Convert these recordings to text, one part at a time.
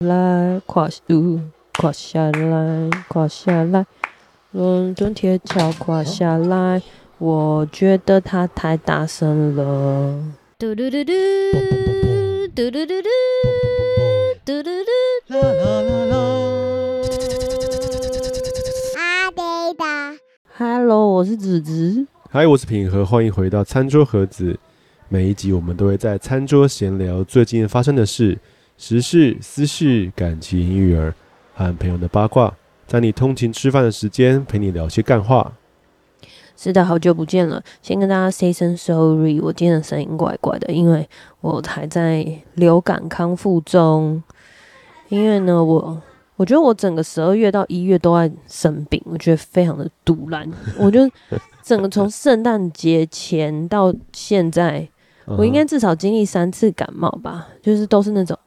来跨度，跨下来，跨下来，伦敦铁桥跨下来，我觉得它太大声了。嘟嘟嘟嘟，嘟嘟嘟嘟，嘟嘟嘟，啦啦啦啦。阿迪达，Hello，我是子子。Hi，我是品和，欢迎回到餐桌盒子。每一集我们都会在餐桌闲聊最近发生的事。时事、私事、感情、育儿和朋友的八卦，在你通勤吃饭的时间陪你聊些干话。是的，好久不见了，先跟大家 say 声 sorry，我今天的声音怪怪的，因为我还在流感康复中。因为呢，我我觉得我整个十二月到一月都在生病，我觉得非常的赌烂。我觉得整个从圣诞节前到现在，我应该至少经历三次感冒吧，就是都是那种。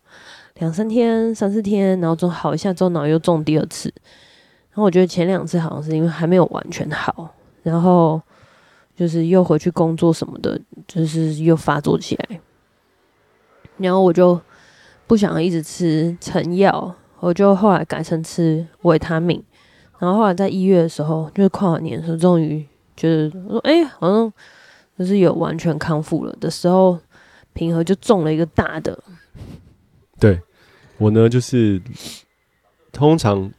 两三天、三四天，然后中好一下之后，脑又中第二次。然后我觉得前两次好像是因为还没有完全好，然后就是又回去工作什么的，就是又发作起来。然后我就不想一直吃成药，我就后来改成吃维他命。然后后来在一月的时候，就是跨完年的时候，终于觉得我说：“哎，好像就是有完全康复了的时候，平和就中了一个大的。”对。我呢，就是通常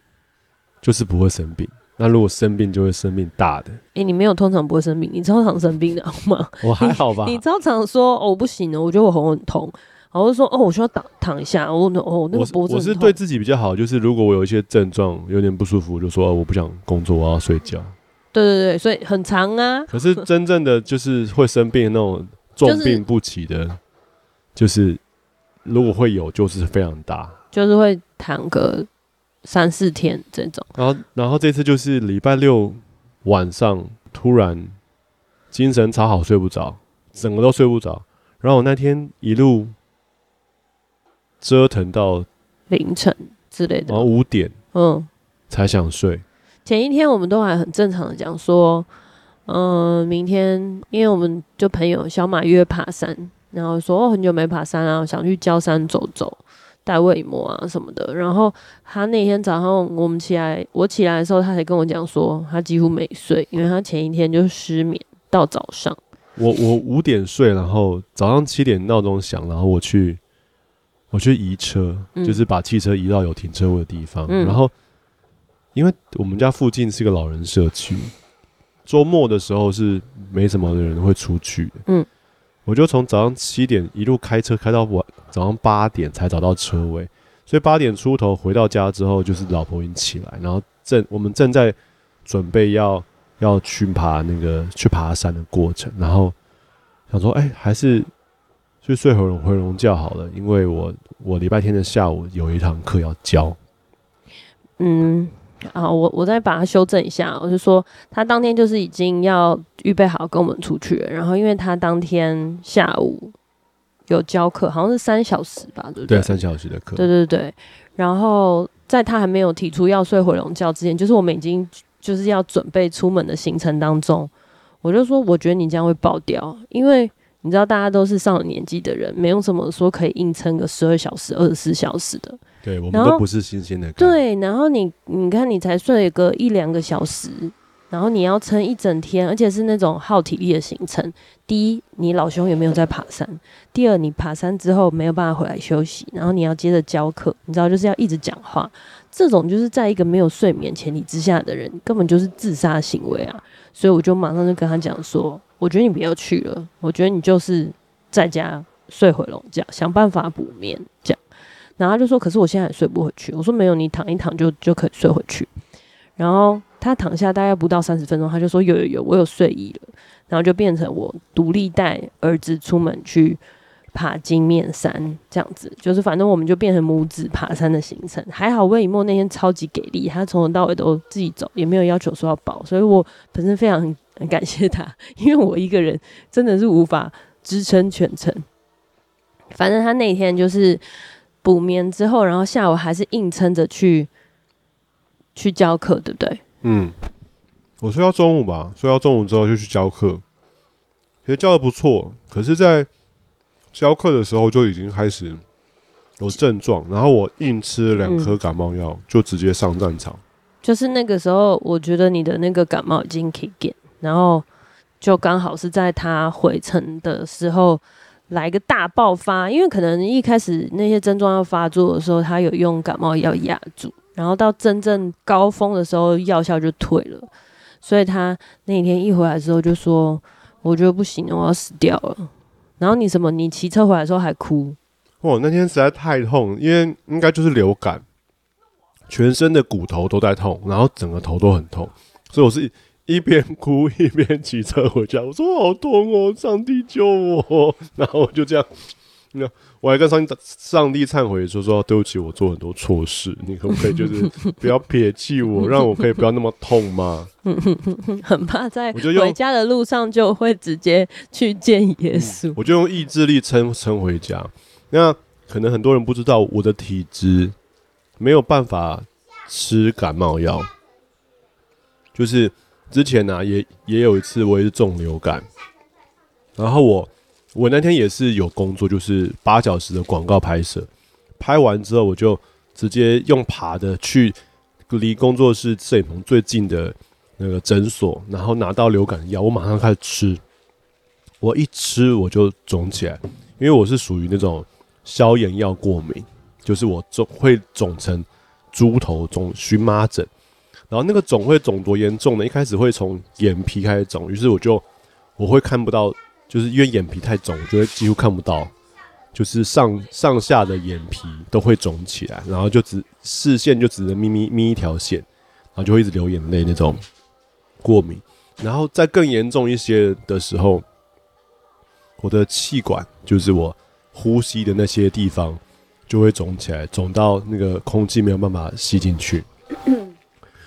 就是不会生病。那如果生病，就会生病大的。哎、欸，你没有通常不会生病，你超常生病的好吗？我还好吧。你超常说哦，不行了，我觉得我喉咙很痛，然后就说哦，我需要躺躺一下。我哦，那个脖子。我是对自己比较好，就是如果我有一些症状有点不舒服，就说、哦、我不想工作，我要睡觉。对对对，所以很长啊。可是真正的就是会生病的那种重病不起的，就是。如果会有，就是非常大，就是会躺个三四天这种。然后，然后这次就是礼拜六晚上突然精神超好，睡不着，整个都睡不着。然后我那天一路折腾到凌晨之类的，然后五点，嗯，才想睡。前一天我们都还很正常的讲说，嗯，明天因为我们就朋友小马约爬山。然后说哦，很久没爬山了，想去郊山走走，带胃膜啊什么的。然后他那天早上我们起来，我起来的时候，他才跟我讲说，他几乎没睡，因为他前一天就失眠到早上。我我五点睡，然后早上七点闹钟响，然后我去我去移车，嗯，就是把汽车移到有停车位的地方。嗯，然后因为我们家附近是个老人社区，周末的时候是没什么人会出去的。嗯。我就从早上七点一路开车开到晚早上八点才找到车位，所以八点出头回到家之后，就是老婆已经起来，然后正我们正在准备要要去爬那个去爬山的过程，然后想说，哎、还是去睡回回笼觉好了，因为我我礼拜天的下午有一堂课要教。嗯。啊，我我再把它修正一下，我就说他当天就是已经要预备好跟我们出去了，然后因为他当天下午有教课，好像是三小时吧，对不对？对，三小时的课。对对对。然后在他还没有提出要睡回笼觉之前，就是我们已经就是要准备出门的行程当中，我就说我觉得你这样会爆掉，因为你知道大家都是上了年纪的人，没有什么说可以硬撑个十二小时、二十四小时的。对，我们都不是新鲜的。对，然后你你看，你才睡个一两个小时，然后你要撑一整天，而且是那种耗体力的行程。第一，你老兄有没有在爬山？第二，你爬山之后没有办法回来休息，然后你要接着教课，你知道就是要一直讲话。这种就是在一个没有睡眠前提之下的人，根本就是自杀行为啊！所以我就马上就跟他讲说，我觉得你不要去了，我觉得你就是在家睡回笼觉，想办法补眠这样。然后他就说：“可是我现在也睡不回去。”我说：“没有，你躺一躺就就可以睡回去。”然后他躺下大概不到三十分钟，他就说：“有有有，我有睡意了。”然后就变成我独立带儿子出门去爬金面山，这样子就是反正我们就变成母子爬山的行程。还好魏以沫那天超级给力，他从头到尾都自己走，也没有要求说要保，所以我本身非常 很感谢他，因为我一个人真的是无法支撑全程。反正他那天就是。补眠之后，然后下午还是硬撑着去去教课，对不对？嗯，我睡到中午吧，睡到中午之后就去教课，其实教的不错。可是，在教课的时候就已经开始有症状，然后我硬吃了两颗感冒药，嗯，就直接上战场。就是那个时候，我觉得你的那个感冒已经可以减，然后就刚好是在他回程的时候来个大爆发，因为可能一开始那些症状要发作的时候，他有用感冒药压住，然后到真正高峰的时候，药效就退了，所以他那一天一回来之后就说：“我觉得不行了，我要死掉了。”然后你什么？你骑车回来的时候还哭？哦，那天实在太痛，因为应该就是流感，全身的骨头都在痛，然后整个头都很痛，所以我是一边哭 一边骑车回家。我说好痛哦，上帝救我！然后我就这样，那我还跟上帝上帝忏悔说说对不起，我做很多错事，你可不可以就是 不要撇弃我，让我可以不要那么痛吗？很怕在回家的路上就会直接去见耶稣，嗯，我就用意志力撑撑回家。那可能很多人不知道，我的体质没有办法吃感冒药。就是之前呢、啊，也也有一次我也是中流感，然后我我那天也是有工作，就是八小时的广告拍摄，拍完之后我就直接用爬的去离工作室摄影棚最近的那个诊所，然后拿到流感药，我马上开始吃，我一吃我就肿起来，因为我是属于那种。消炎药过敏，就是我肿会肿成猪头肿荨麻疹，然后那个肿会肿多严重呢？一开始会从眼皮开始肿，于是我就我会看不到，就是因为眼皮太肿，就会几乎看不到，就是上上下的眼皮都会肿起来，然后就只视线就只能眯眯眯一条线，然后就会一直流眼泪那种过敏，然后再更严重一些的时候，我的气管就是我。呼吸的那些地方就会肿起来，肿到那个空气没有办法吸进去。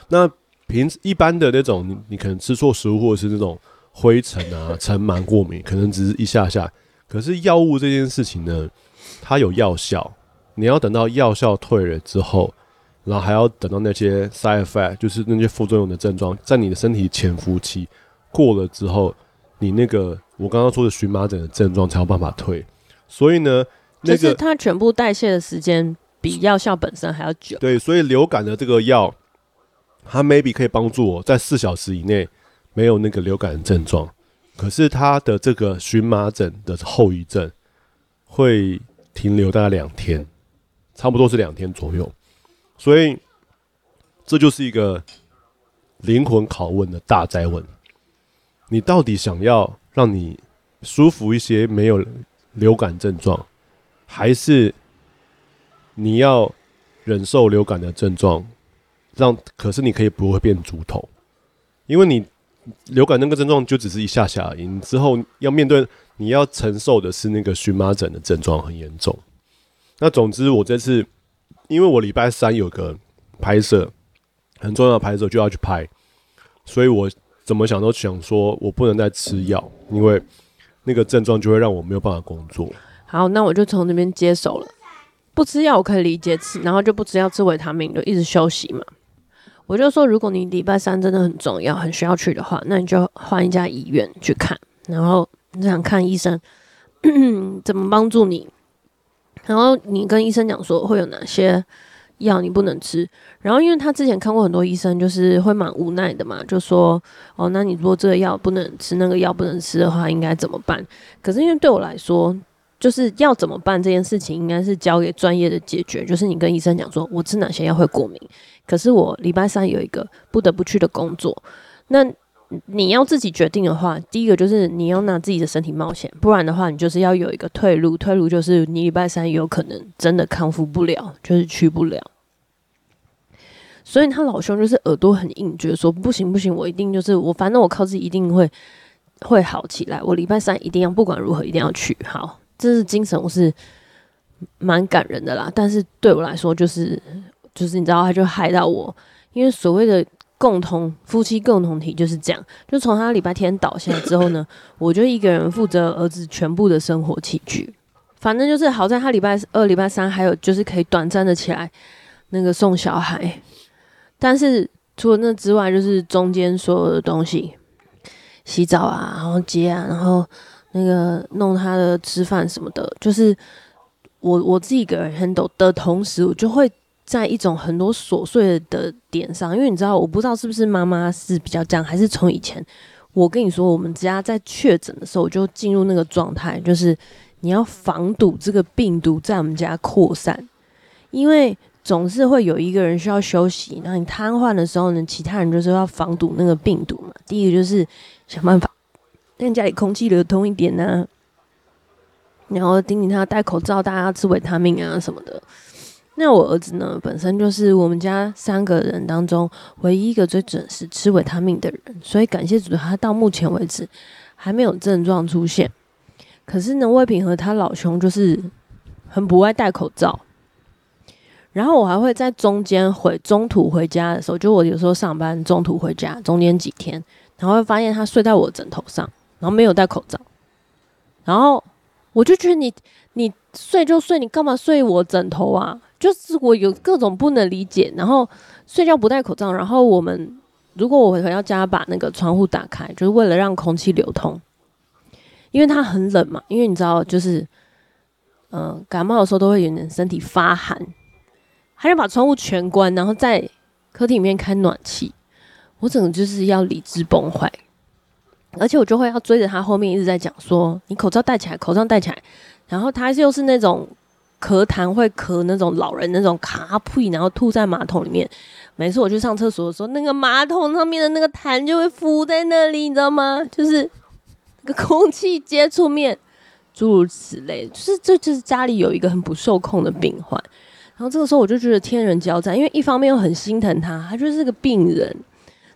那平时一般的那种，你你可能吃错食物，或者是那种灰尘啊、尘螨过敏，可能只是一下下。可是药物这件事情呢，它有药效，你要等到药效退了之后，然后还要等到那些 side effect，就是那些副作用的症状，在你的身体潜伏期过了之后，你那个我刚刚说的荨麻疹的症状才有办法退。所以呢，那个、就是它全部代谢的时间比药效本身还要久。对，所以流感的这个药，它 maybe 可以帮助我在四小时以内没有那个流感的症状。可是他的这个荨麻疹的后遗症会停留大概两天，差不多是两天左右。所以这就是一个灵魂拷问的大灾问：你到底想要让你舒服一些，没有？流感症状，还是你要忍受流感的症状，让可是你可以不会变猪头，因为你流感那个症状就只是一下下而已，你之后要面对你要承受的是那个荨麻疹的症状很严重。那总之我这次因为我礼拜三有个拍摄很重要的拍摄就要去拍，所以我怎么想都想说我不能再吃药，因为。那个症状就会让我没有办法工作。好，那我就从那边接手了。不吃药我可以理解吃，然后就不吃药吃维他命，就一直休息嘛。我就说，如果你礼拜三真的很重要，很需要去的话，那你就换一家医院去看，然后你想看医生 怎么帮助你，然后你跟医生讲说会有哪些。药你不能吃，然后因为他之前看过很多医生，就是会蛮无奈的嘛，就说哦，那你如果这个药不能吃，那个药不能吃的话，应该怎么办？可是因为对我来说，就是要怎么办这件事情，应该是交给专业的解决。就是你跟医生讲说，我吃哪些药会过敏，可是我礼拜三有一个不得不去的工作，那你要自己决定的话，第一个就是你要拿自己的身体冒险，不然的话，你就是要有一个退路，退路就是你礼拜三有可能真的康复不了，就是去不了。所以他老兄就是耳朵很硬，觉得说不行不行，我一定就是我，反正我靠自己一定会会好起来。我礼拜三一定要不管如何一定要去。好，这是精神，我是蛮感人的啦。但是对我来说，就是就是你知道，他就害到我，因为所谓的共同夫妻共同体就是这样。就从他礼拜天倒下之后呢，我就一个人负责儿子全部的生活起居。反正就是好在他礼拜二、礼拜三还有就是可以短暂的起来那个送小孩。但是除了那之外，就是中间所有的东西，洗澡啊，然后接啊，然后那个弄他的吃饭什么的，就是我我自己一个人 handle 的同时，我就会在一种很多琐碎的点上，因为你知道，我不知道是不是妈妈是比较这样，还是从以前，我跟你说，我们家在确诊的时候，就进入那个状态，就是你要防堵这个病毒在我们家扩散，因为总是会有一个人需要休息，那你瘫痪的时候呢，其他人就是要防堵那个病毒嘛。第一个就是想办法让家里空气流通一点呢、啊。然后叮咛他戴口罩，大家吃维他命啊什么的。那我儿子呢，本身就是我们家三个人当中唯一一个最准时吃维他命的人，所以感谢主，他到目前为止还没有症状出现。可是呢，魏平和他老兄就是很不爱戴口罩。然后我还会在中间回中途回家的时候，就我有时候上班中途回家，中间几天，然后会发现他睡在我枕头上，然后没有戴口罩，然后。我就觉得你你睡就睡，你干嘛睡我枕头啊？就是我有各种不能理解。然后睡觉不戴口罩，然后我们如果我回到家把那个窗户打开，就是为了让空气流通，因为它很冷嘛。因为你知道，就是嗯、感冒的时候都会有点身体发寒，还是把窗户全关，然后在客厅里面开暖气。我整个就是要理智崩坏。而且我就会要追着他后面一直在讲说，你口罩戴起来，口罩戴起来。然后他又是那种咳痰会咳那种老人那种卡呸，然后吐在马桶里面。每次我去上厕所的时候，那个马桶上面的那个痰就会浮在那里，你知道吗？就是那个空气接触面，诸如此类。就是这就是家里有一个很不受控的病患。然后这个时候我就觉得天人交战，因为一方面又很心疼他，他就是个病人。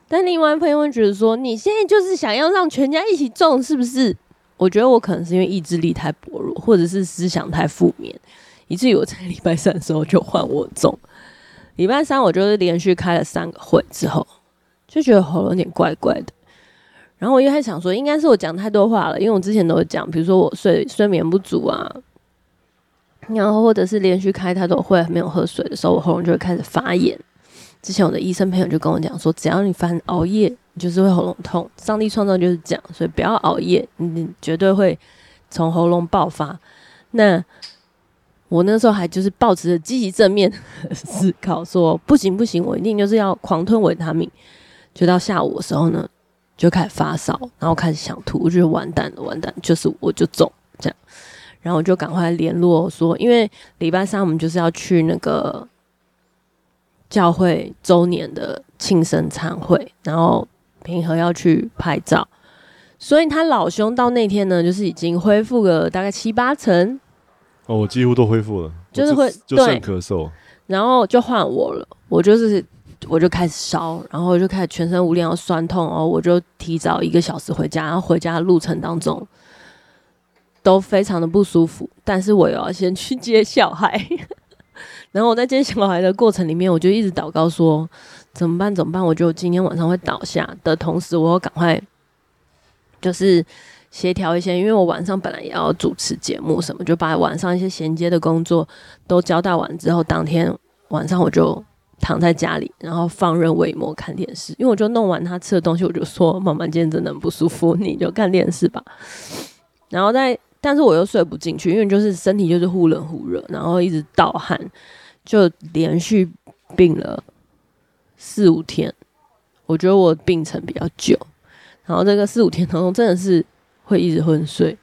但另外朋友会觉得说，你现在就是想要让全家一起中，是不是？我觉得我可能是因为意志力太薄弱，或者是思想太负面，以至于我在礼拜三的时候就换我中。礼拜三我就是连续开了三个会之后，就觉得喉咙有点怪怪的。然后我一开始想说，应该是我讲太多话了，因为我之前都会讲，比如说我睡睡眠不足啊，然后或者是连续开太多会没有喝水的时候，我喉咙就会开始发炎。之前我的医生朋友就跟我讲说，只要你犯熬夜，你就是会喉咙痛。上帝创造就是这样，所以不要熬夜，你绝对会从喉咙爆发。那我那时候还就是抱持着积极正面 思考，说不行不行，我一定就是要狂吞维他命。就到下午的时候呢，就开始发烧，然后开始想吐，我觉得完蛋了，完蛋，就是我就中这样。然后我就赶快联络说，因为礼拜三我们就是要去那个。教会周年的庆生餐会，然后平和要去拍照，所以他老兄到那天呢，就是已经恢复了大概七八成。哦，我几乎都恢复了，就是会就剩咳嗽，然后就换我了，我就是我就开始烧，然后我就开始全身无力，要酸痛，然后我就提早一个小时回家，然后回家的路程当中都非常的不舒服，但是我又要先去接小孩。然后我在接小孩的过程里面，我就一直祷告说：怎么办？怎么办？我觉得我今天晚上会倒下的同时，我要赶快就是协调一些，因为我晚上本来也要主持节目什么，就把晚上一些衔接的工作都交代完之后，当天晚上我就躺在家里，然后放任伟莫看电视。因为我就弄完他吃的东西，我就说：妈妈今天真的不舒服，你就看电视吧。然后在。但是我又睡不进去，因为就是身体就是忽冷忽热，然后一直盗汗，就连续病了四五天。我觉得我病程比较久，然后这个四五天当中真的是会一直昏睡。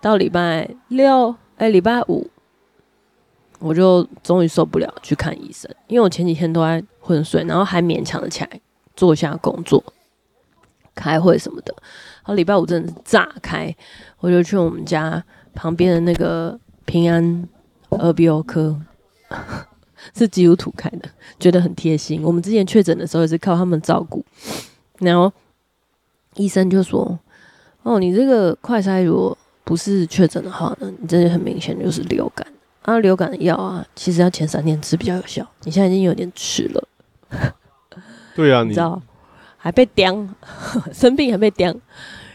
到礼拜六，哎，礼拜五，我就终于受不了去看医生，因为我前几天都在昏睡，然后还勉强的起来做一下工作、开会什么的。然后礼拜五真的是炸开。我就去我们家旁边的那个平安耳鼻喉科，是基督徒开的，觉得很贴心。我们之前确诊的时候也是靠他们照顾。然后医生就说：“哦，你这个快筛如果不是确诊的话呢，你这很明显就是流感。啊，流感的药啊，其实要前三天吃比较有效。你现在已经有点迟了。”对啊，你知道还被刁，生病还被刁。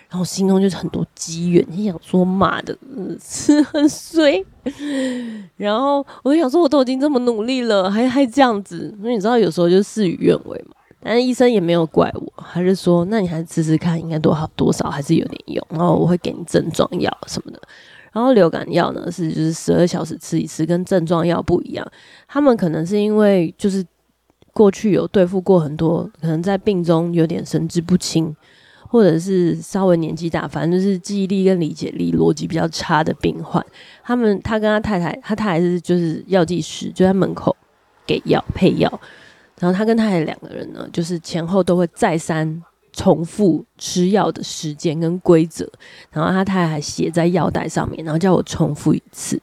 然后心中就是很多积怨，你想说妈的，是很衰。然后我就想说，我都已经这么努力了，还还这样子。因为你知道，有时候就事与愿违嘛。但是医生也没有怪我，还是说，那你还是试试看，应该多好多少还是有点用。然后我会给你症状药什么的。然后流感药呢是就是十二小时吃一次，跟症状药不一样。他们可能是因为就是过去有对付过很多，可能在病中有点神志不清，或者是稍微年纪大，反正就是记忆力跟理解力、逻辑比较差的病患。他们他跟他太太，他太太是就是药剂师，就在门口给药配药。然后他跟太太两个人呢，就是前后都会再三重复吃药的时间跟规则。然后他太太还写在药袋上面，然后叫我重复一次。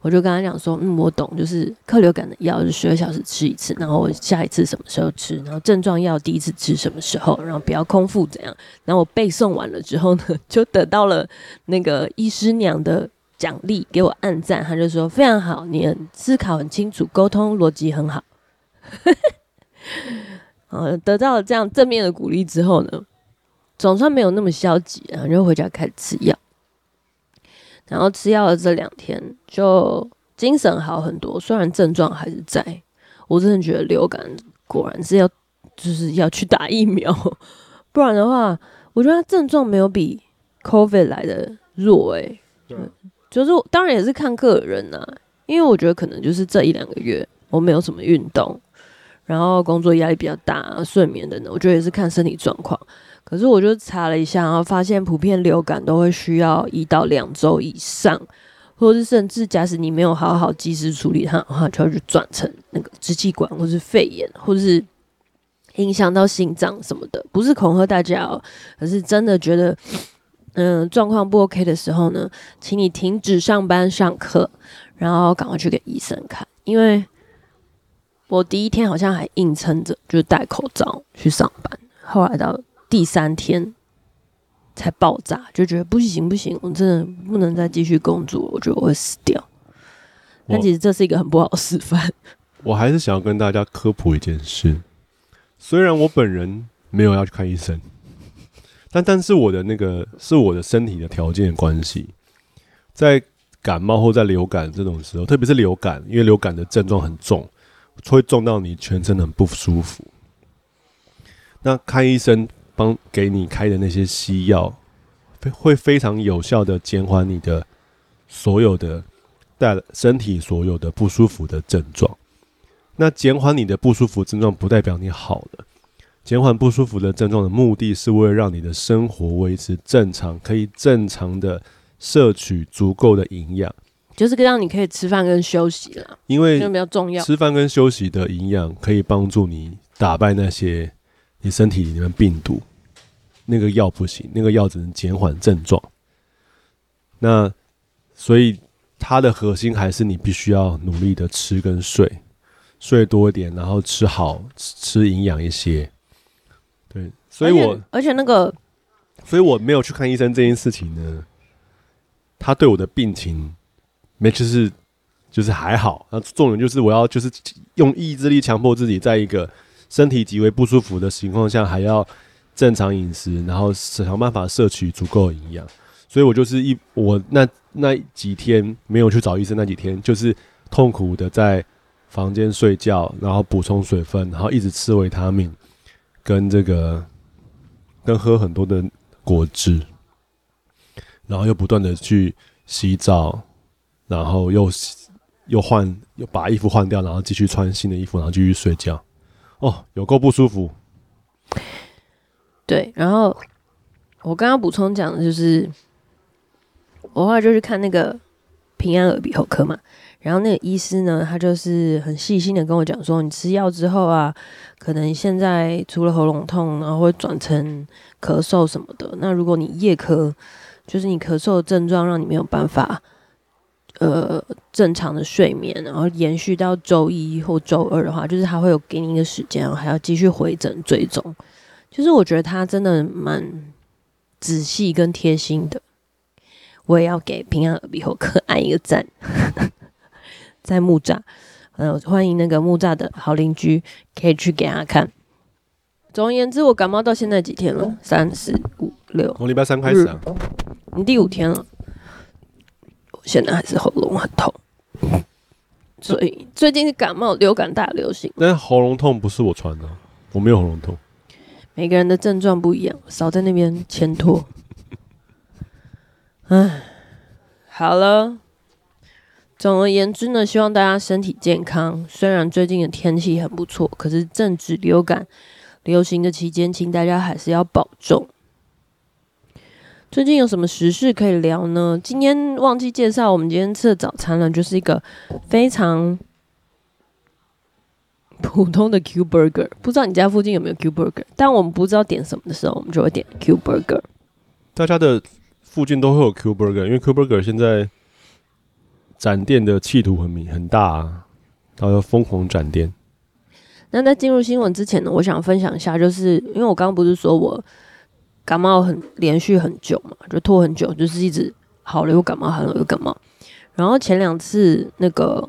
我就跟他讲说，嗯，我懂，就是克流感的药是十二小时吃一次，然后我下一次什么时候吃，然后症状药第一次吃什么时候，然后不要空腹怎样。然后我背诵完了之后呢，就得到了那个医师娘的奖励，给我按赞。他就说非常好，你很思考很清楚，沟通逻辑很好。呃，得到了这样正面的鼓励之后呢，总算没有那么消极，然后就回家开始吃药。然后吃药的这两天就精神好很多，虽然症状还是在。我真的觉得流感果然是要就是要去打疫苗，不然的话，我觉得他症状没有比 COVID 来的弱诶、欸。对，就是当然也是看个人呐、啊，因为我觉得可能就是这一两个月我没有什么运动。然后工作压力比较大，睡眠等等，我觉得也是看身体状况。可是我就查了一下，然后发现普遍流感都会需要一到两周以上，或者是甚至假使你没有好好及时处理它的话，就要去转成那个支气管或是肺炎，或是影响到心脏什么的。不是恐吓大家哦，可是真的觉得，嗯，状况不 OK 的时候呢，请你停止上班上课，然后赶快去给医生看，因为。我第一天好像还硬撑着，就是戴口罩去上班。后来到第三天才爆炸，就觉得不行不行，我真的不能再继续工作，我觉得我会死掉。但其实这是一个很不好的示范。我还是想要跟大家科普一件事，虽然我本人没有要去看医生，但但是我的那个是我的身体的条件的关系，在感冒或在流感这种时候，特别是流感，因为流感的症状很重。会重到你全身很不舒服。那看医生帮给你开的那些西药，会非常有效的减缓你的所有的带身体所有的不舒服的症状。那减缓你的不舒服症状，不代表你好了。减缓不舒服的症状的目的是为了让你的生活维持正常，可以正常的摄取足够的营养。就是让你可以吃饭跟休息了，因为比较重要。吃饭跟休息的营养可以帮助你打败那些你身体里面的病毒。那个药不行，那个药只能减缓症状。那所以它的核心还是你必须要努力的吃跟睡，睡多一点，然后吃好吃营养一些。对，所以我而且那个，所以我没有去看医生这件事情呢，他对我的病情。没，就是就是还好。那重点就是我要就是用意志力强迫自己，在一个身体极为不舒服的情况下，还要正常饮食，然后想办法摄取足够营养。所以我就是一我那那几天没有去找医生，那几天就是痛苦的在房间睡觉，然后补充水分，然后一直吃维他命，跟这个跟喝很多的果汁，然后又不断的去洗澡。然后又又换又把衣服换掉，然后继续穿新的衣服，然后继续睡觉。哦，有够不舒服。对，然后我刚刚补充讲的就是，我后来就去看那个平安耳鼻喉科嘛。然后那个医师呢，他就是很细心的跟我讲说，你吃药之后啊，可能现在除了喉咙痛，然后会转成咳嗽什么的。那如果你夜咳，就是你咳嗽的症状让你没有办法。呃，正常的睡眠，然后延续到周一或周二的话，就是他会有给你一个时间，然后还要继续回诊追踪。就是我觉得他真的蛮仔细跟贴心的。我也要给平安耳鼻喉科按一个赞，在木栅，呃，欢迎那个木栅的好邻居可以去给他看。总而言之，我感冒到现在几天了？三四五六，从礼拜三开始啊，你第五天了。现在还是喉咙很痛，所以最近是感冒、流感大流行。但喉咙痛不是我传的，我没有喉咙痛。每个人的症状不一样，少在那边牵拖。唉，好了，总而言之呢，希望大家身体健康。虽然最近的天气很不错，可是正值流感流行的期间，请大家还是要保重。最近有什么时事可以聊呢？今天忘记介绍我们今天吃的早餐了，就是一个非常普通的 Q Burger。不知道你家附近有没有 Q Burger？但我们不知道点什么的时候，我们就会点 Q Burger。大家的附近都会有 Q Burger，因为 Q Burger 现在展店的企图很明很大啊，然后要疯狂展店。那在进入新闻之前呢，我想分享一下，就是因为我刚刚不是说我。感冒很连续很久嘛，就拖很久，就是一直好了又感冒，好了又感冒。然后前两次那个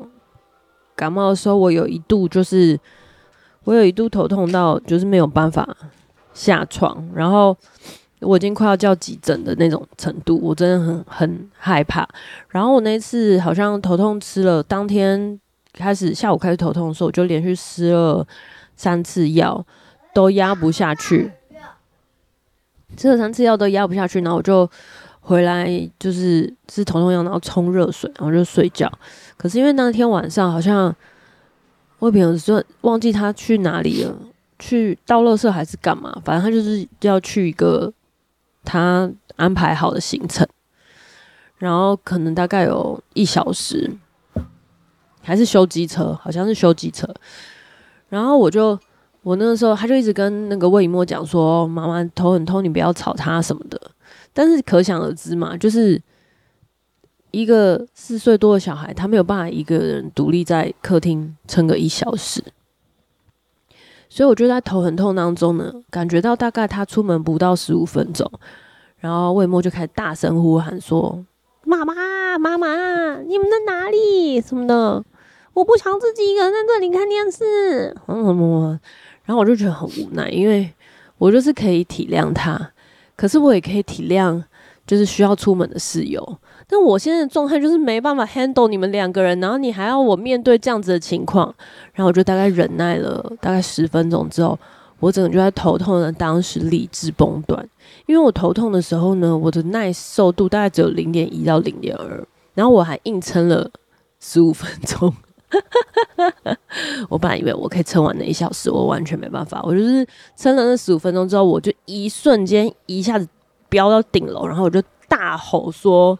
感冒的时候，我有一度就是我有一度头痛到就是没有办法下床，然后我已经快要叫急诊的那种程度，我真的很很害怕。然后我那次好像头痛吃了，当天开始下午开始头痛的时候，我就连续吃了三次药，都压不下去。吃了三次药都压不下去，然后我就回来，就是吃头痛药，然后冲热水，然后就睡觉。可是因为那天晚上好像我朋友说忘记他去哪里了，去倒垃圾还是干嘛，反正他就是要去一个他安排好的行程，然后可能大概有一小时，还是修机车，好像是修机车，然后我就。我那个时候，他就一直跟那个魏以沫讲说：“妈妈头很痛，你不要吵他什么的。”但是可想而知嘛，就是一个四岁多的小孩，他没有办法一个人独立在客厅撑个一小时。所以我就在头很痛当中呢，感觉到大概他出门不到十五分钟，然后魏以沫就开始大声呼喊说：“妈妈，妈妈，你们在哪里？什么的？我不想自己一个人在这里看电视。”嗯嗯嗯。然后我就觉得很无奈，因为我就是可以体谅他，可是我也可以体谅就是需要出门的室友。但我现在的状态就是没办法 handle 你们两个人，然后你还要我面对这样子的情况，然后我就大概忍耐了大概十分钟之后，我整个就在头痛的当时理智崩断，因为我头痛的时候呢，我的耐受度大概只有零点一到零点二，然后我还硬撑了十五分钟。我本来以为我可以撑完那一小时，我完全没办法。我就是撑了那十五分钟之后，我就一瞬间一下子飙到顶楼，然后我就大吼说：“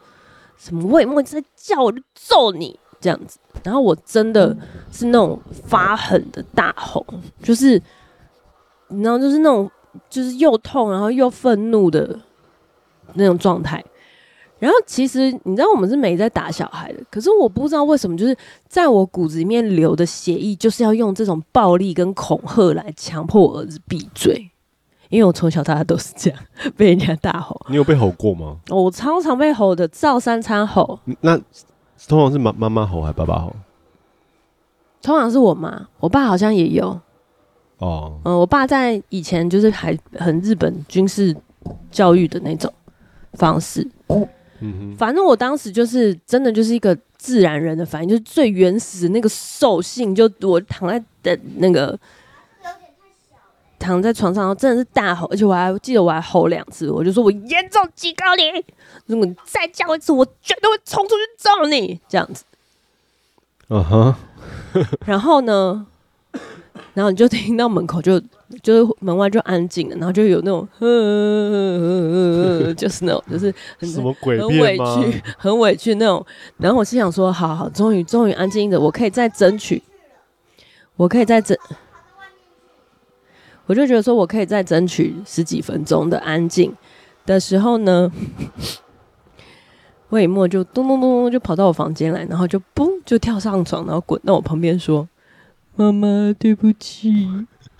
什么？魏以沫在叫，我就揍你！”这样子。然后我真的是那种发狠的大吼，就是你知道，就是那种就是又痛然后又愤怒的那种状态。然后其实你知道我们是没在打小孩的，可是我不知道为什么，就是在我骨子里面流的血液就是要用这种暴力跟恐吓来强迫我儿子闭嘴，因为我从小到大都是这样 被人家大吼。你有被吼过吗？我常常被吼的，照三餐吼。那通常是妈妈妈吼还是爸爸吼？通常是我妈，我爸好像也有。哦，嗯，我爸在以前就是还很日本军事教育的那种方式。反正我当时就是真的就是一个自然人的反应，就是最原始的那个兽性，就我躺在的那个躺在床上，真的是大吼，而且我还记得我还吼两次，我就说我严重警告你，如果你再叫一次，我绝对会冲出去揍你，这样子。嗯哼，然后呢，然后你就听到门口就。就是门外就安静了，然后就有那种，呵呵呵就是那种，就是很什么鬼很委屈，很委屈那种。然后我心想说，好好，终于终于安静的，我可以再争取，我可以再争，我就觉得说我可以再争取十几分钟的安静的时候呢，魏以沫就咚咚咚咚就跑到我房间来，然后就嘣就跳上床，然后滚到我旁边说：“妈妈，对不起。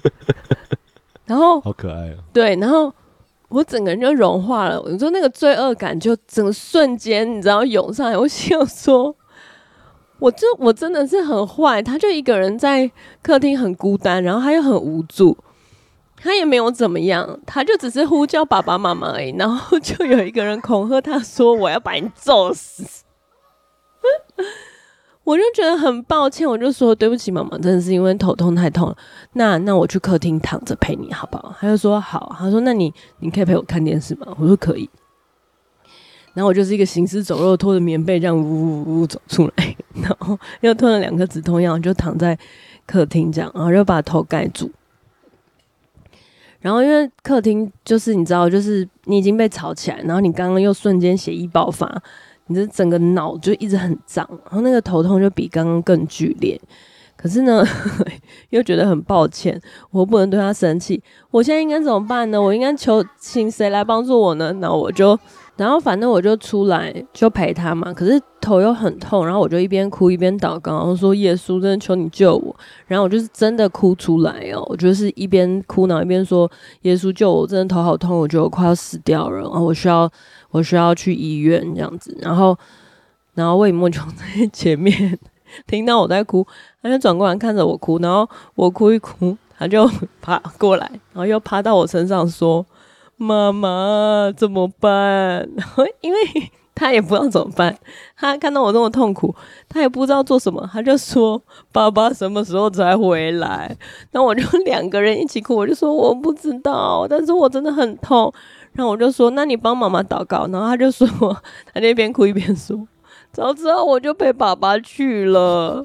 ”然后好可爱啊！对，然后我整个人就融化了。我说那个罪恶感就整个瞬间，你知道涌上来。我想说，我就我真的是很坏。他就一个人在客厅很孤单，然后他又很无助，他也没有怎么样，他就只是呼叫爸爸妈妈而已。然后就有一个人恐吓他说：“我要把你揍死。”我就觉得很抱歉，我就说对不起，妈妈，真的是因为头痛太痛了。那那我去客厅躺着陪你好不好？他就说好。他说那你你可以陪我看电视吗？我说可以。然后我就是一个行尸走肉，拖着棉被这样呜呜呜走出来，然后又吞了两颗止痛药，就躺在客厅这样，然后就把头盖住。然后因为客厅就是你知道，就是你已经被吵起来，然后你刚刚又瞬间血液爆发，你的整个脑就一直很胀，然后那个头痛就比刚刚更剧烈。可是呢，又觉得很抱歉，我不能对他生气。我现在应该怎么办呢？我应该求请谁来帮助我呢？那我就，然后反正我就出来就陪他嘛。可是头又很痛，然后我就一边哭一边祷告，然后说：“耶稣，真的求你救我。”然后我就是真的哭出来哦，我就是一边哭然后一边说：“耶稣救我，真的头好痛，我觉得我快要死掉了，然后我需要我需要去医院这样子。”然后，然后魏莫就 在前面。听到我在哭，他就转过来看着我哭，然后我哭一哭，他就 爬过来，然后又趴到我身上说：“妈妈怎么办？” 然后因为他也不知道怎么办，他看到我这么痛苦，他也不知道做什么，他就说：“爸爸什么时候才回来？”那我就两个人一起哭，我就说：“我不知道，但是我真的很痛。”然后我就说：“那你帮妈妈祷告。”然后他就说：“他那边哭一边说。”早知道我就陪爸爸去了。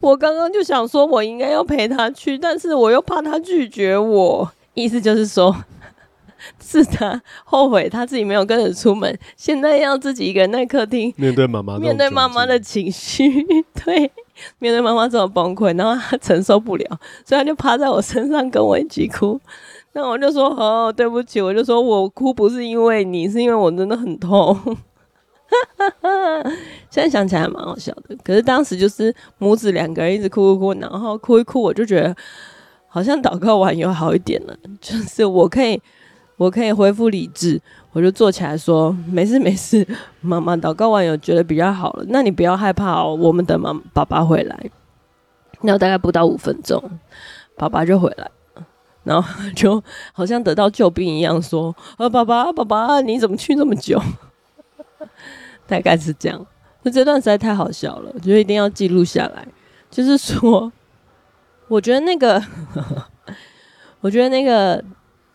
我刚刚就想说，我应该要陪他去，但是我又怕他拒绝我。意思就是说，是他后悔他自己没有跟着出门，现在要自己一个人在客厅面对妈妈，面对妈妈的情绪，对，面对妈妈这种崩溃，然后他承受不了，所以他就趴在我身上跟我一起哭。那我就说，哦，对不起，我就说我哭不是因为你，是因为我真的很痛。现在想起来蛮好笑的。可是当时就是母子两个人一直哭哭哭，然后哭一哭，我就觉得好像祷告完又好一点了，就是我可以我可以恢复理智，我就坐起来说没事没事，妈妈祷告完有觉得比较好了。那你不要害怕哦，我们等妈爸爸回来。那大概不到五分钟，爸爸就回来，然后 就好像得到救兵一样说：“呃，爸爸爸爸，你怎么去那么久？” 大概是这样，那这段实在太好笑了，我觉得一定要记录下来。就是说，我觉得那个，我觉得那个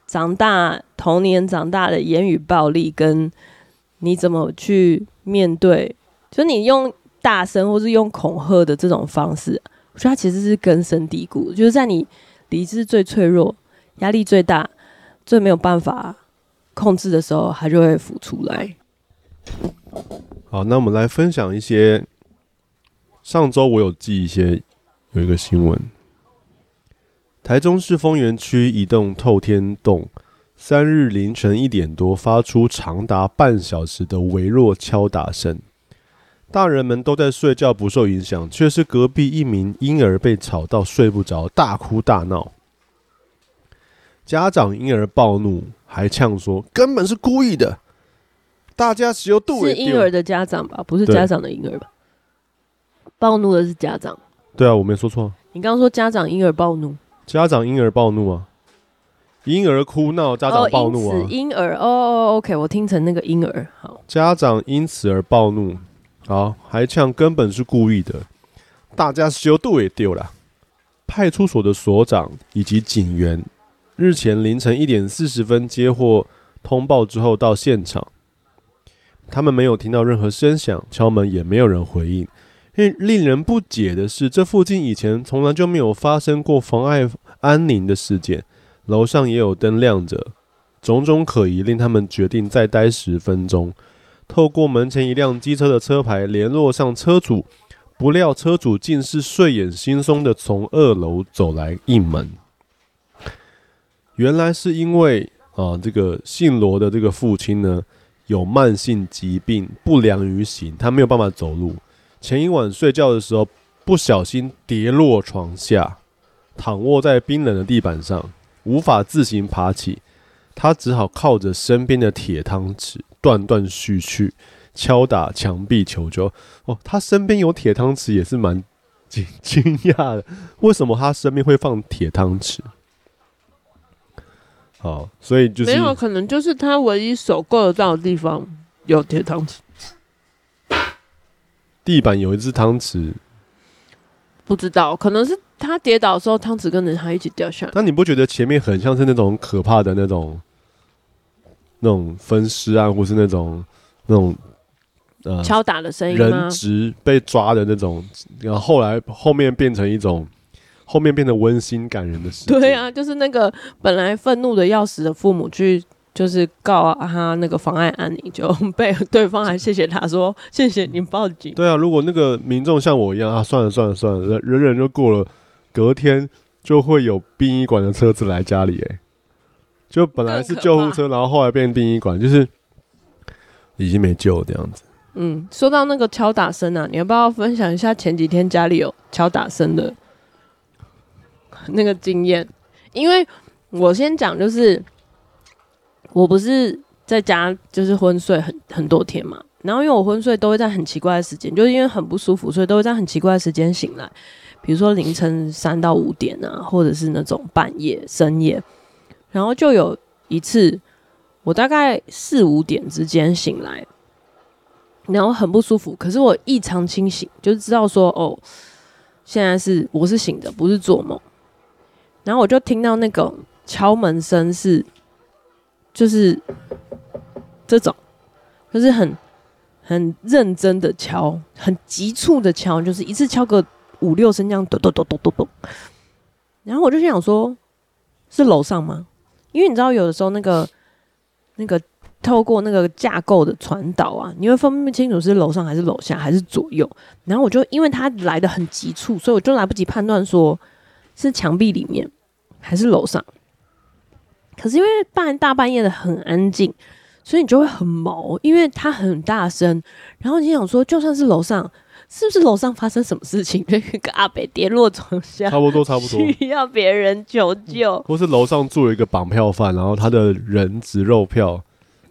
长大童年长大的言语暴力，跟你怎么去面对，就你用大声或是用恐吓的这种方式，我觉得它其实是根深蒂固，就是在你理智最脆弱、压力最大、最没有办法控制的时候，它就会浮出来。好，那我们来分享一些。上周我有记一些，有一个新闻：台中市丰原区一栋透天栋，三日凌晨一点多发出长达半小时的微弱敲打声，大人们都在睡觉不受影响，却是隔壁一名婴儿被吵到睡不着，大哭大闹。家长因而暴怒，还呛说根本是故意的。大家只有度是婴儿的家长吧，不是家长的婴儿吧？暴怒的是家长。对啊，我没说错。你刚刚说家长婴儿暴怒，家长婴儿暴怒啊！婴儿哭闹，家长暴怒啊！婴儿哦哦，OK，我听成那个婴儿。好，家长因此而暴怒，好，还呛根本是故意的。大家修度也丢了。派出所的所长以及警员日前凌晨一点四十分接获通报之后到现场。他们没有听到任何声响，敲门也没有人回应。令令人不解的是，这附近以前从来就没有发生过妨碍安宁的事件，楼上也有灯亮着，种种可疑令他们决定再待十分钟。透过门前一辆机车的车牌联络上车主，不料车主竟是睡眼惺忪的从二楼走来应门。原来是因为啊，这个姓罗的这个父亲呢。有慢性疾病，不良于行，他没有办法走路。前一晚睡觉的时候，不小心跌落床下，躺卧在冰冷的地板上，无法自行爬起。他只好靠着身边的铁汤匙，断断续续敲打墙壁求救。哦，他身边有铁汤匙，也是蛮惊惊讶的。为什么他身边会放铁汤匙？好，所以就是没有可能，就是他唯一手够得到的地方有铁汤匙。地板有一只汤匙，不知道，可能是他跌倒的时候，汤匙跟着他一起掉下来。那你不觉得前面很像是那种可怕的那种那种分尸案，或是那种那种呃敲打的声音人质被抓的那种，然后后来后面变成一种，后面变得温馨感人的事。对啊，就是那个本来愤怒的要死的父母去。就是告他那个妨碍安宁，就被对方还谢谢他说 谢谢你报警。对啊，如果那个民众像我一样啊，算了算了算了，忍忍就过了，隔天就会有殡仪馆的车子来家里，哎，就本来是救护车，然后后来变殡仪馆，就是已经没救这样子。嗯，说到那个敲打声啊，你要不要分享一下前几天家里有敲打声的 那个经验？因为我先讲就是。我不是在家就是昏睡很很多天嘛，然后因为我昏睡都会在很奇怪的时间，就是因为很不舒服，所以都会在很奇怪的时间醒来，比如说凌晨三到五点啊，或者是那种半夜深夜，然后就有一次我大概四五点之间醒来，然后很不舒服，可是我异常清醒，就是知道说哦，现在是我是醒的，不是做梦，然后我就听到那个敲门声是。就是这种，就是很很认真的敲，很急促的敲，就是一次敲个五六声这样，咚咚咚咚咚咚。然后我就想说，是楼上吗？因为你知道，有的时候那个那个透过那个架构的传导啊，你会分不清楚是楼上还是楼下还是左右。然后我就因为它来的很急促，所以我就来不及判断说是墙壁里面还是楼上。可是因为半大半夜的很安静，所以你就会很毛，因为它很大声。然后你想说，就算是楼上，是不是楼上发生什么事情？那个阿北跌落床下，差不多差不多，需要别人求救，嗯、或是楼上住了一个绑票犯，然后他的人质肉票，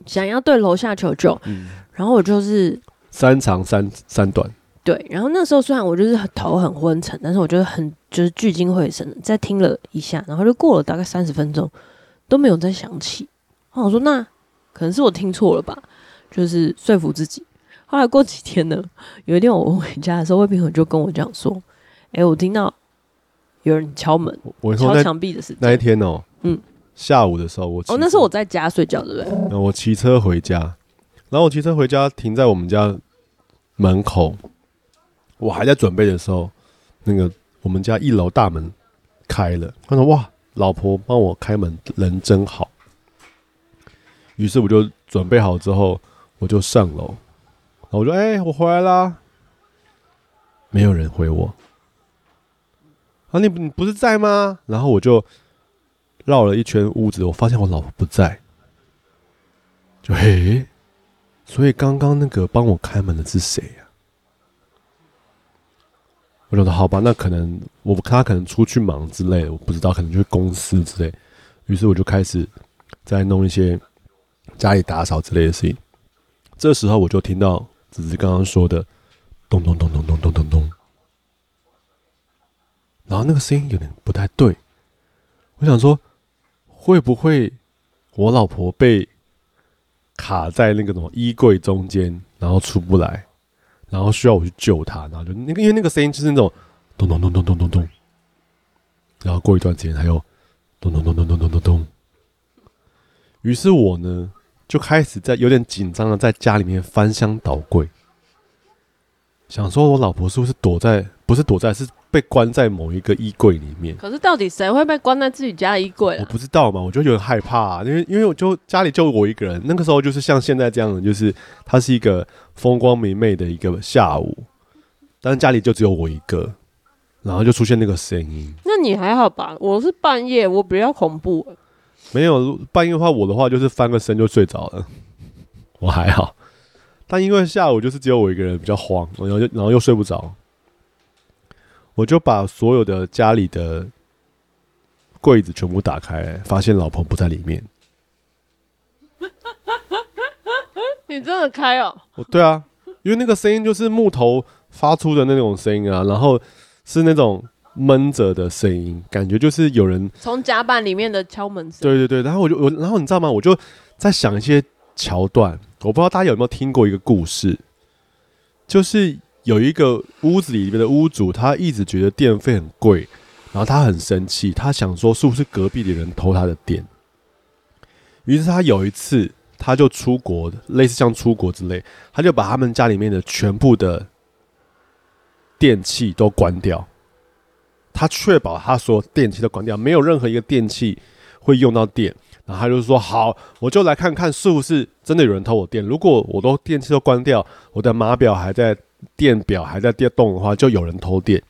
想要对楼下求救。嗯，然后我就是三长三三短，对。然后那时候虽然我就是头很昏沉，但是我觉得很就是聚精会神的，再听了一下，然后就过了大概三十分钟。都没有再想起，我说那可能是我听错了吧，就是说服自己。后来过几天呢，有一天我回家的时候，魏平和就跟我讲说：“哎、欸，我听到有人敲门，我敲墙壁的事。”那一天哦，嗯，下午的时候我哦，那是我在家睡觉，对不对？那我骑车回家，然后我骑车回家停在我们家门口，我还在准备的时候，那个我们家一楼大门开了，他说：“哇！”老婆帮我开门，人真好。于是我就准备好之后，我就上楼。然后我说：“哎、我回来啦。”没有人回我。啊，你你不是在吗？然后我就绕了一圈屋子，我发现我老婆不在。就嘿，所以刚刚那个帮我开门的是谁呀？我觉得好吧，那可能我他可能出去忙之类的，我不知道，可能就是公司之类。于是我就开始在弄一些家里打扫之类的事情。这时候我就听到只是刚刚说的咚咚咚咚咚咚咚咚，然后那个声音有点不太对。我想说，会不会我老婆被卡在那个什么衣柜中间，然后出不来？然后需要我去救她，然后就那个，因为那个声音就是那种咚咚咚咚咚咚咚，然后过一段时间还有咚咚咚咚咚咚咚咚。于是我呢就开始在有点紧张的在家里面翻箱倒柜，想说我老婆是不是躲在，不是躲在，是被关在某一个衣柜里面。可是到底谁会被关在自己家的衣柜啊？我不知道嘛，我就有点害怕啊，因为因为我就家里就我一个人，那个时候就是像现在这样的，就是它是一个。风光明媚的一个下午，但是家里就只有我一个，然后就出现那个声音。那你还好吧？我是半夜，我比较恐怖。没有半夜的话，我的话就是翻个身就睡着了，我还好。但因为下午就是只有我一个人，比较慌，然后就然后又睡不着，我就把所有的家里的柜子全部打开，发现老婆不在里面。你真的开哦？哦，对啊，因为那个声音就是木头发出的那种声音啊，然后是那种闷着的声音，感觉就是有人从甲板里面的敲门声。对对对，然后我就我，然后你知道吗？我就在想一些桥段，我不知道大家有没有听过一个故事，就是有一个屋子里面的屋主，他一直觉得电费很贵，然后他很生气，他想说是不是隔壁的人偷他的电，于是他有一次。他就出国，类似像出国之类，他就把他们家里面的全部的电器都关掉，他确保他所有电器都关掉，没有任何一个电器会用到电。然后他就说：“好，我就来看看是不是真的有人偷我电。如果我都电器都关掉，我的码表还在，电表还在电动的话，就有人偷电。”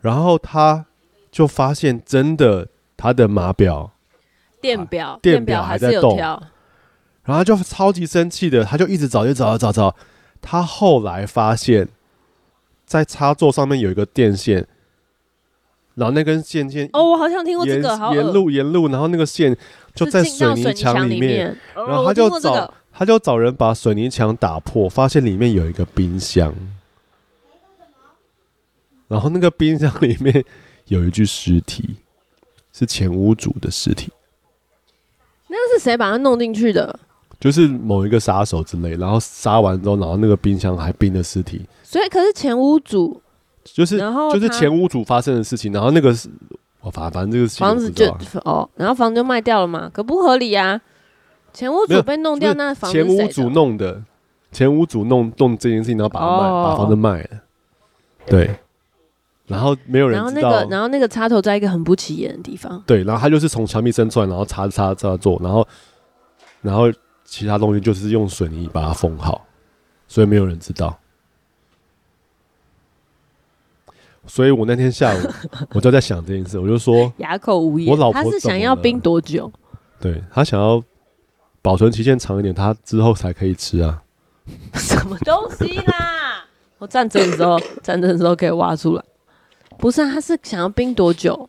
然后他就发现，真的他的码表。电表，啊、电表还在动，然后他就超级生气的，他就一直找，就找，找，找。他后来发现，在插座上面有一个电线，然后那根线线哦，我好像听过这个，沿路沿路，然后那个线就在水泥墙里面，然后他就找，哦这个、他就找人把水泥墙打破，发现里面有一个冰箱，然后那个冰箱里面有一具尸体，是前屋主的尸体。那是谁把它弄进去的？就是某一个杀手之类，然后杀完之后，然后那个冰箱还冰的尸体。所以，可是前屋主就是，然后就是前屋主发生的事情，然后那个是，我反反正这个房子就哦，然后房子就卖掉了嘛，可不合理啊！前屋主被弄掉，那房子前屋主弄的，前屋主弄弄这件事情，然后把它卖，哦、把房子卖了，对。然后没有人知道，然后那个，然后那个插头在一个很不起眼的地方。对，然后他就是从墙壁伸出来，然后插插插座，然后，然后其他东西就是用水泥把它封好，所以没有人知道。所以我那天下午 我就在想这件事，我就说哑口无言。我老婆他是想要冰多久？对，他想要保存期限长一点，他之后才可以吃啊。什么东西啦？我战争的时候，战争的时候可以挖出来。不是，啊他是想要冰多久？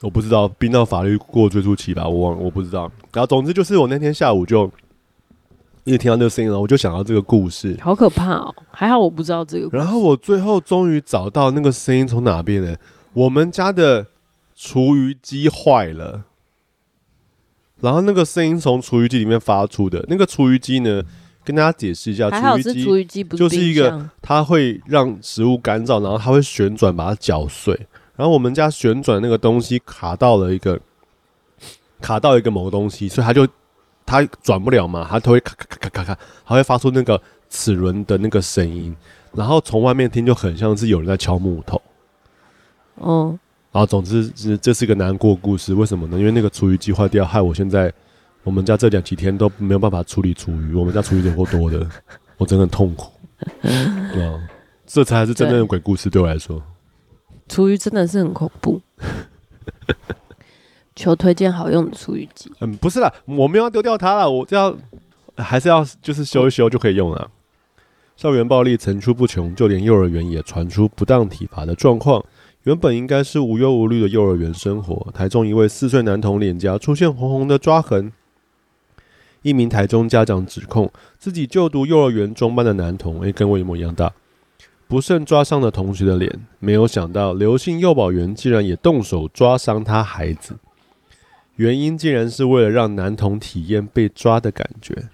我不知道，冰到法律过追诉期吧，我忘，我不知道。然后总之就是，我那天下午就一直听到那个声音了，我就想到这个故事，好可怕哦！还好我不知道这个故事。然后我最后终于找到那个声音从哪边呢？我们家的厨余机坏了，然后那个声音从厨余机里面发出的。那个厨余机呢？跟大家解释一下，厨余机就是一个，它会让食物干燥，然后它会旋转把它搅碎。然后我们家旋转那个东西卡到了一个，卡到一个某个东西，所以它就它转不了嘛，它都会咔咔咔咔咔，它会发出那个齿轮的那个声音。然后从外面听就很像是有人在敲木头。哦，然后总之是这是个难过故事，为什么呢？因为那个厨余机坏掉，害我现在。我们家这两几天都没有办法处理厨余，我们家厨余有够多的，我真的很痛苦。对啊，这才是真正的鬼故事对我来说。厨余真的是很恐怖。求推荐好用的厨余机。嗯，不是啦，我没有要丢掉它了，我这要还是要就是修一修就可以用了。校园暴力层出不穷，就连幼儿园也传出不当体罚的状况。原本应该是无忧无虑的幼儿园生活，台中一位四岁男童脸颊出现红红的抓痕。一名台中家长指控自己就读幼儿园中班的男童，诶，跟我一模一样大，不慎抓伤了同学的脸。没有想到刘姓幼保员竟然也动手抓伤他孩子，原因竟然是为了让男童体验被抓的感觉。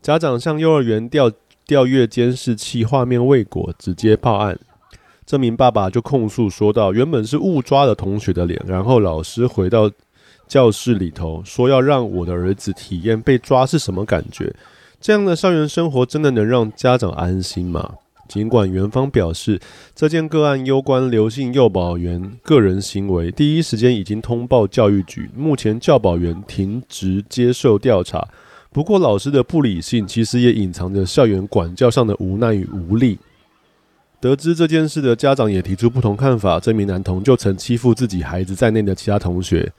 家长向幼儿园调调阅监视器画面未果，直接报案。这名爸爸就控诉说道：原本是误抓了同学的脸，然后老师回到。教室里头说要让我的儿子体验被抓是什么感觉，这样的校园生活真的能让家长安心吗？尽管园方表示这件个案攸关刘姓幼保员个人行为，第一时间已经通报教育局，目前教保员停职接受调查。不过老师的不理性其实也隐藏着校园管教上的无奈与无力。得知这件事的家长也提出不同看法，这名男童就曾欺负自己孩子在内的其他同学。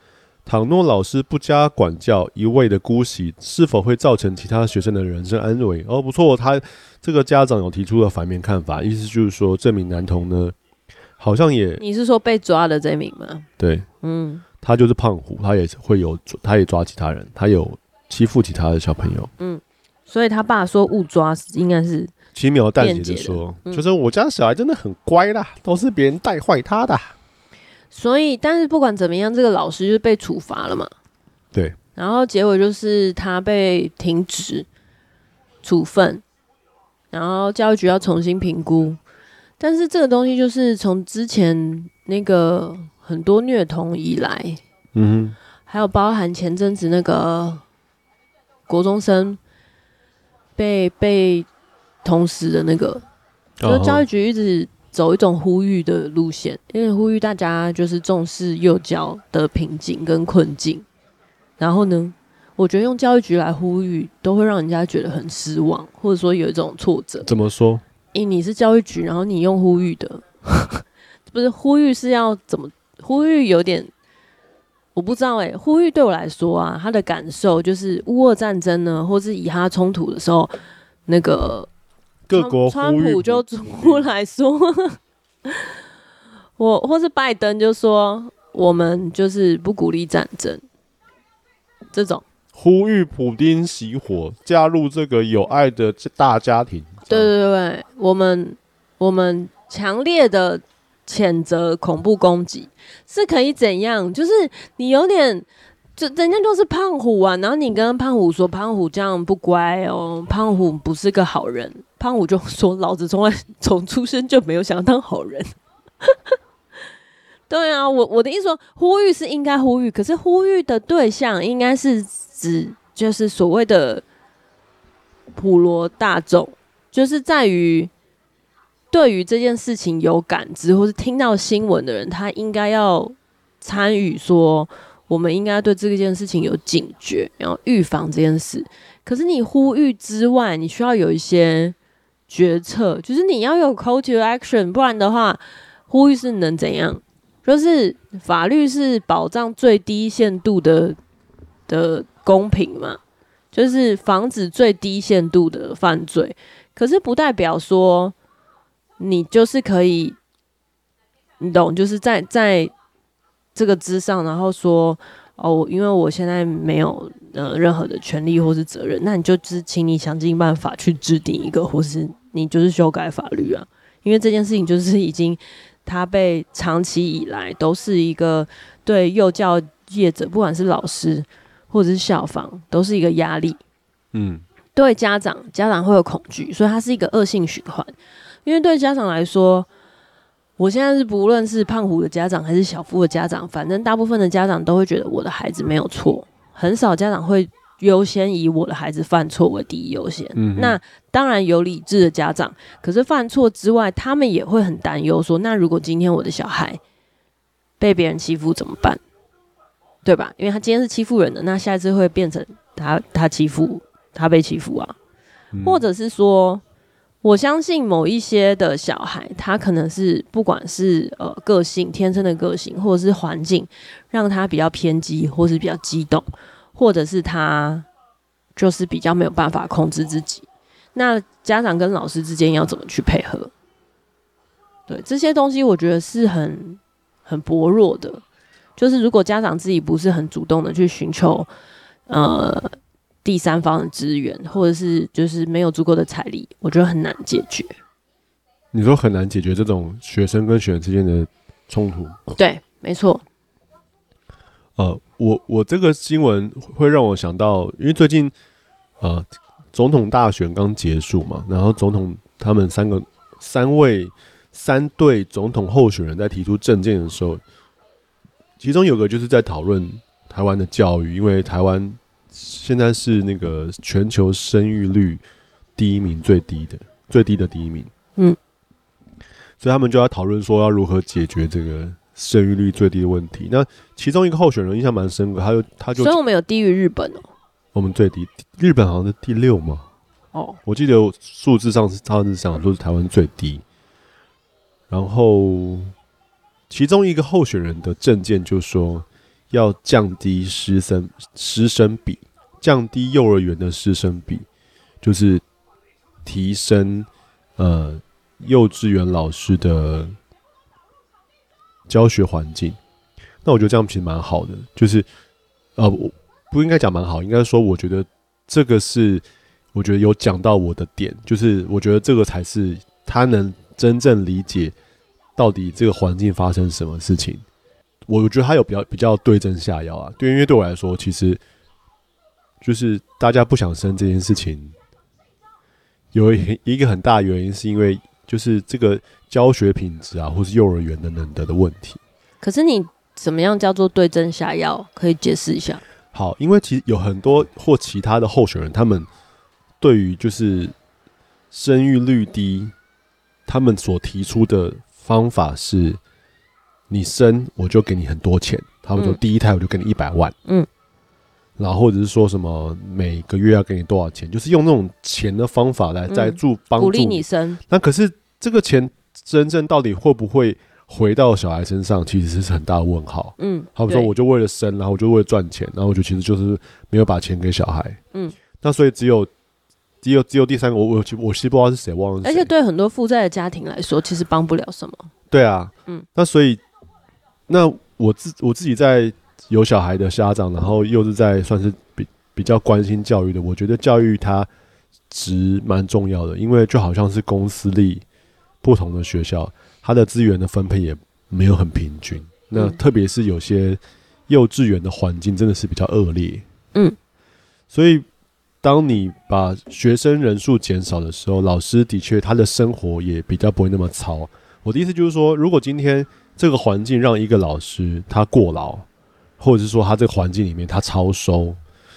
倘若老师不加管教，一味的姑息，是否会造成其他学生的人身安危？哦，不错，他这个家长有提出了反面看法，意思就是说，这名男童呢，好像也……你是说被抓的这名吗？对，嗯，他就是胖虎，他也会有，他也抓其他人，他有欺负其他的小朋友，嗯，所以他爸说误抓，应该是轻描淡写的说，嗯、就是我家小孩真的很乖啦，都是别人带坏他的。所以，但是不管怎么样，这个老师就是被处罚了嘛。对。然后结果就是他被停职处分，然后教育局要重新评估。但是这个东西就是从之前那个很多虐童以来，嗯哼，还有包含前阵子那个国中生被被同时的那个，就是教育局一直走一种呼吁的路线，因为呼吁大家就是重视幼教的瓶颈跟困境。然后呢，我觉得用教育局来呼吁，都会让人家觉得很失望，或者说有一种挫折。怎么说？诶，你是教育局，然后你用呼吁的，不是呼吁是要怎么呼吁？有点我不知道诶，呼吁对我来说啊，他的感受就是乌俄战争呢，或是以哈冲突的时候，那个各国川普就出来说，我或是拜登就说，我们就是不鼓励战争，这种呼吁普丁熄火，加入这个有爱的大家庭。对对对，我们我们强烈的谴责恐怖攻击是可以怎样？就是你有点，就人家就是胖虎啊，然后你跟胖虎说胖虎这样不乖哦，胖虎不是个好人，胖虎就说老子从来从出生就没有想要当好人。对啊，我我的意思说，呼吁是应该呼吁，可是呼吁的对象应该是指就是所谓的普罗大众。就是在于对于这件事情有感知，或是听到新闻的人，他应该要参与，说我们应该对这件事情有警觉，然后预防这件事。可是你呼吁之外，你需要有一些决策，就是你要有 call to action，不然的话，呼吁是能怎样？就是法律是保障最低限度的的公平嘛，就是防止最低限度的犯罪。可是不代表说你就是可以，你懂？就是在在这个之上，然后说哦，因为我现在没有呃任何的权利或是责任，那你就只请你想尽办法去制定一个，或是你就是修改法律啊。因为这件事情就是已经它被长期以来都是一个对幼教业者，不管是老师或者是校方，都是一个压力。嗯。对家长，家长会有恐惧，所以它是一个恶性循环。因为对家长来说，我现在是不论是胖虎的家长还是小夫的家长，反正大部分的家长都会觉得我的孩子没有错，很少家长会优先以我的孩子犯错为第一优先。嗯、那当然有理智的家长，可是犯错之外，他们也会很担忧，说那如果今天我的小孩被别人欺负怎么办？对吧？因为他今天是欺负人的，那下一次会变成他他欺负。他被欺负啊，或者是说，我相信某一些的小孩，他可能是不管是呃个性天生的个性，或者是环境让他比较偏激，或是比较激动，或者是他就是比较没有办法控制自己。那家长跟老师之间要怎么去配合？对，这些东西，我觉得是很很薄弱的。就是如果家长自己不是很主动的去寻求，呃。第三方的资源，或者是就是没有足够的财力，我觉得很难解决。你说很难解决这种学生跟学生之间的冲突？对，没错。呃，我我这个新闻会让我想到，因为最近呃总统大选刚结束嘛，然后总统他们三个三位三对总统候选人在提出政见的时候，其中有个就是在讨论台湾的教育，因为台湾。现在是那个全球生育率第一名，最低的最低的第一名。嗯，所以他们就要讨论说要如何解决这个生育率最低的问题。那其中一个候选人印象蛮深刻，他就他就，所以我们有低于日本哦。我们最低，日本好像是第六嘛。哦，我记得数字上是他是想说是台湾最低。然后其中一个候选人的证件就说。要降低师生师生比，降低幼儿园的师生比，就是提升呃幼稚园老师的教学环境。那我觉得这样其实蛮好的，就是呃我不应该讲蛮好，应该说我觉得这个是我觉得有讲到我的点，就是我觉得这个才是他能真正理解到底这个环境发生什么事情。我觉得他有比较比较对症下药啊，对，因为对我来说，其实就是大家不想生这件事情，有一一个很大原因，是因为就是这个教学品质啊，或是幼儿园的能得的问题。可是你怎么样叫做对症下药？可以解释一下？好，因为其实有很多或其他的候选人，他们对于就是生育率低，他们所提出的方法是，你生我就给你很多钱，他们说第一胎我就给你一百万，嗯，然后或者是说什么每个月要给你多少钱，就是用那种钱的方法来在助帮助鼓励你生。那可是这个钱真正到底会不会？回到小孩身上，其实是很大的问号。嗯，好比说我就为了生，然后我就为了赚钱，然后我就其实就是没有把钱给小孩。嗯，那所以只有只有只有第三个，我我我其实不知道是谁，忘了。而且对很多负债的家庭来说，其实帮不了什么。对啊，嗯，那所以那我自我自己在有小孩的家长，然后又是在算是比比较关心教育的，我觉得教育它值蛮重要的，因为就好像是公私立不同的学校。它的资源的分配也没有很平均，那特别是有些幼稚园的环境真的是比较恶劣，嗯，所以当你把学生人数减少的时候，老师的确他的生活也比较不会那么操。我的意思就是说，如果今天这个环境让一个老师他过劳，或者是说他这个环境里面他超收，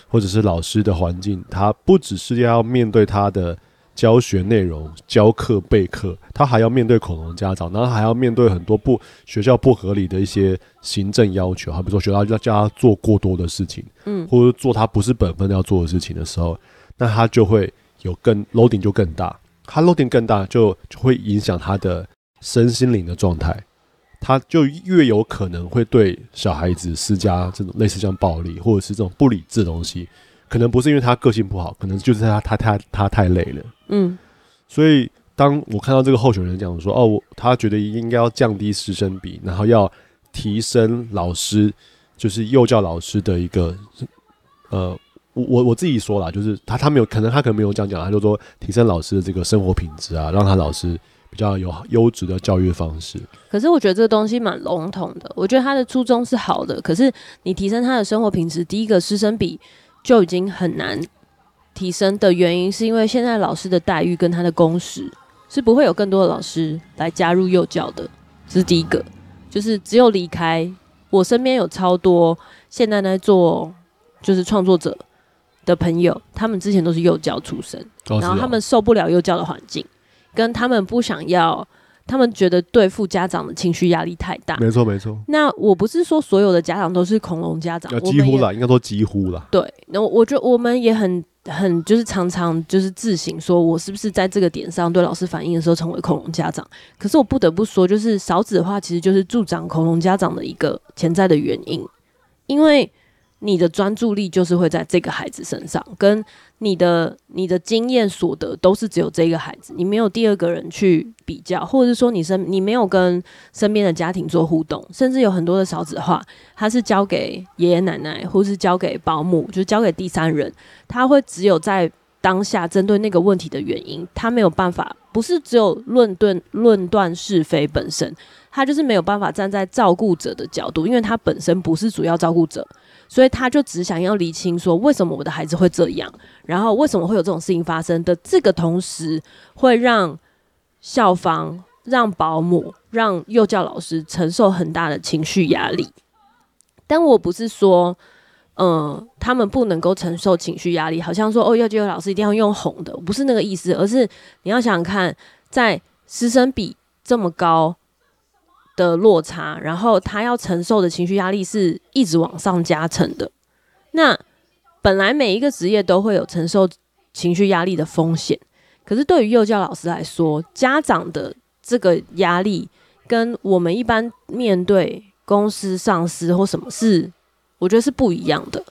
或者是老师的环境他不只是要面对他的。教学内容、教课备课，他还要面对恐龙家长，然后还要面对很多不学校不合理的一些行政要求，好比说学校要叫他做过多的事情，嗯，或者做他不是本分要做的事情的时候，那他就会有更 loading 就更大，他 loading 更大就就会影响他的身心灵的状态，他就越有可能会对小孩子施加这种类似像暴力或者是这种不理智的东西。可能不是因为他个性不好，可能就是他他他他太累了。嗯，所以当我看到这个候选人讲说，哦，他觉得应该要降低师生比，然后要提升老师，就是幼教老师的一个，呃，我我我自己说啦，就是他他没有，可能他可能没有这样讲，他就说提升老师的这个生活品质啊，让他老师比较有优质的教育方式。可是我觉得这个东西蛮笼统的，我觉得他的初衷是好的，可是你提升他的生活品质，第一个师生比。就已经很难提升的原因，是因为现在老师的待遇跟他的工时是不会有更多的老师来加入幼教的，这是第一个。就是只有离开我身边有超多现在在做就是创作者的朋友，他们之前都是幼教出身，然后他们受不了幼教的环境，跟他们不想要。他们觉得对付家长的情绪压力太大。没错没错。那我不是说所有的家长都是恐龙家长，几乎啦，应该说几乎啦。对，那我觉得我们也很很就是常常就是自省，说我是不是在这个点上对老师反映的时候成为恐龙家长？可是我不得不说，就是勺子的话其实就是助长恐龙家长的一个潜在的原因，因为。你的专注力就是会在这个孩子身上，跟你的你的经验所得都是只有这个孩子，你没有第二个人去比较，或者是说你身你没有跟身边的家庭做互动，甚至有很多的少子化，他是交给爷爷奶奶，或是交给保姆，就交给第三人，他会只有在当下针对那个问题的原因，他没有办法，不是只有论断论断是非本身，他就是没有办法站在照顾者的角度，因为他本身不是主要照顾者。所以他就只想要厘清说，为什么我的孩子会这样，然后为什么会有这种事情发生的。这个同时会让校方、让保姆、让幼教老师承受很大的情绪压力。但我不是说，嗯、他们不能够承受情绪压力，好像说哦，幼教老师一定要用哄的，不是那个意思，而是你要想想看，在师生比这么高。的落差，然后他要承受的情绪压力是一直往上加成的。那本来每一个职业都会有承受情绪压力的风险，可是对于幼教老师来说，家长的这个压力跟我们一般面对公司上司或什么事，我觉得是不一样的。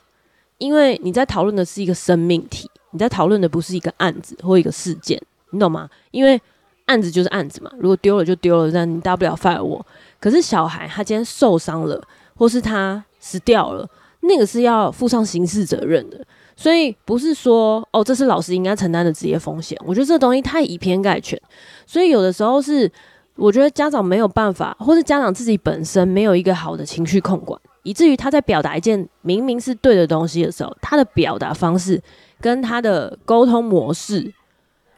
因为你在讨论的是一个生命体，你在讨论的不是一个案子或一个事件，你懂吗？因为案子就是案子嘛，如果丢了就丢了，那你大不了 fire 我。可是小孩他今天受伤了，或是他死掉了，那个是要负上刑事责任的。所以不是说哦，这是老师应该承担的职业风险。我觉得这东西太以偏概全。所以有的时候是，我觉得家长没有办法，或是家长自己本身没有一个好的情绪控管，以至于他在表达一件明明是对的东西的时候，他的表达方式跟他的沟通模式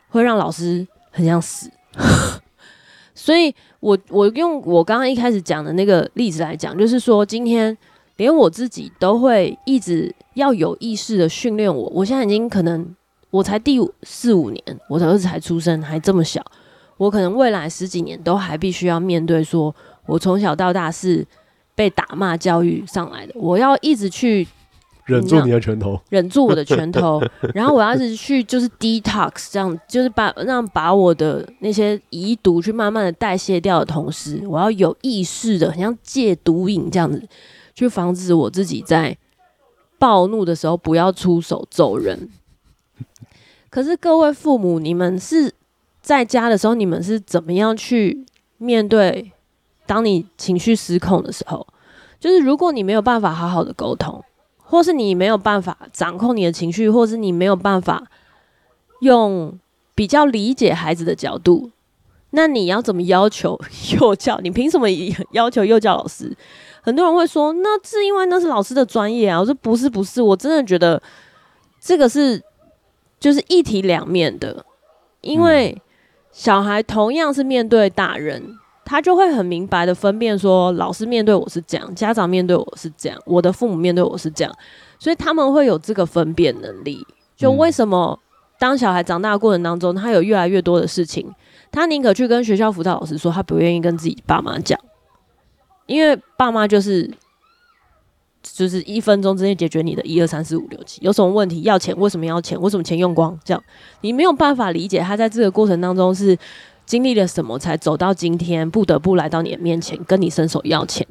会让老师很想死。所以我我用我刚刚一开始讲的那个例子来讲，就是说今天连我自己都会一直要有意识的训练我。我现在已经可能我才第四五年，我的儿子才出生，还这么小，我可能未来十几年都还必须要面对，说我从小到大是被打骂教育上来的，我要一直去。忍住你的拳头，忍住我的拳头，然后我要一直去就是 detox，这样就是把让把我的那些遗毒去慢慢的代谢掉的同时，我要有意识的，很像戒毒瘾这样子，去防止我自己在暴怒的时候不要出手揍人。可是各位父母，你们是在家的时候，你们是怎么样去面对？当你情绪失控的时候，就是如果你没有办法好好的沟通。或是你没有办法掌控你的情绪，或是你没有办法用比较理解孩子的角度，那你要怎么要求 幼教？你凭什么要求幼教老师？很多人会说，那是因为那是老师的专业啊。我说不是，不是，我真的觉得这个是就是一体两面的，因为小孩同样是面对大人。他就会很明白的分辨说，老师面对我是这样，家长面对我是这样，我的父母面对我是这样，所以他们会有这个分辨能力。就为什么当小孩长大的过程当中，他有越来越多的事情，他宁可去跟学校辅导老师说，他不愿意跟自己爸妈讲，因为爸妈就是就是一分钟之内解决你的一二三四五六七，有什么问题要钱，为什么要钱，为什么钱用光，这样你没有办法理解他在这个过程当中是。经历了什么才走到今天，不得不来到你的面前跟你伸手要钱？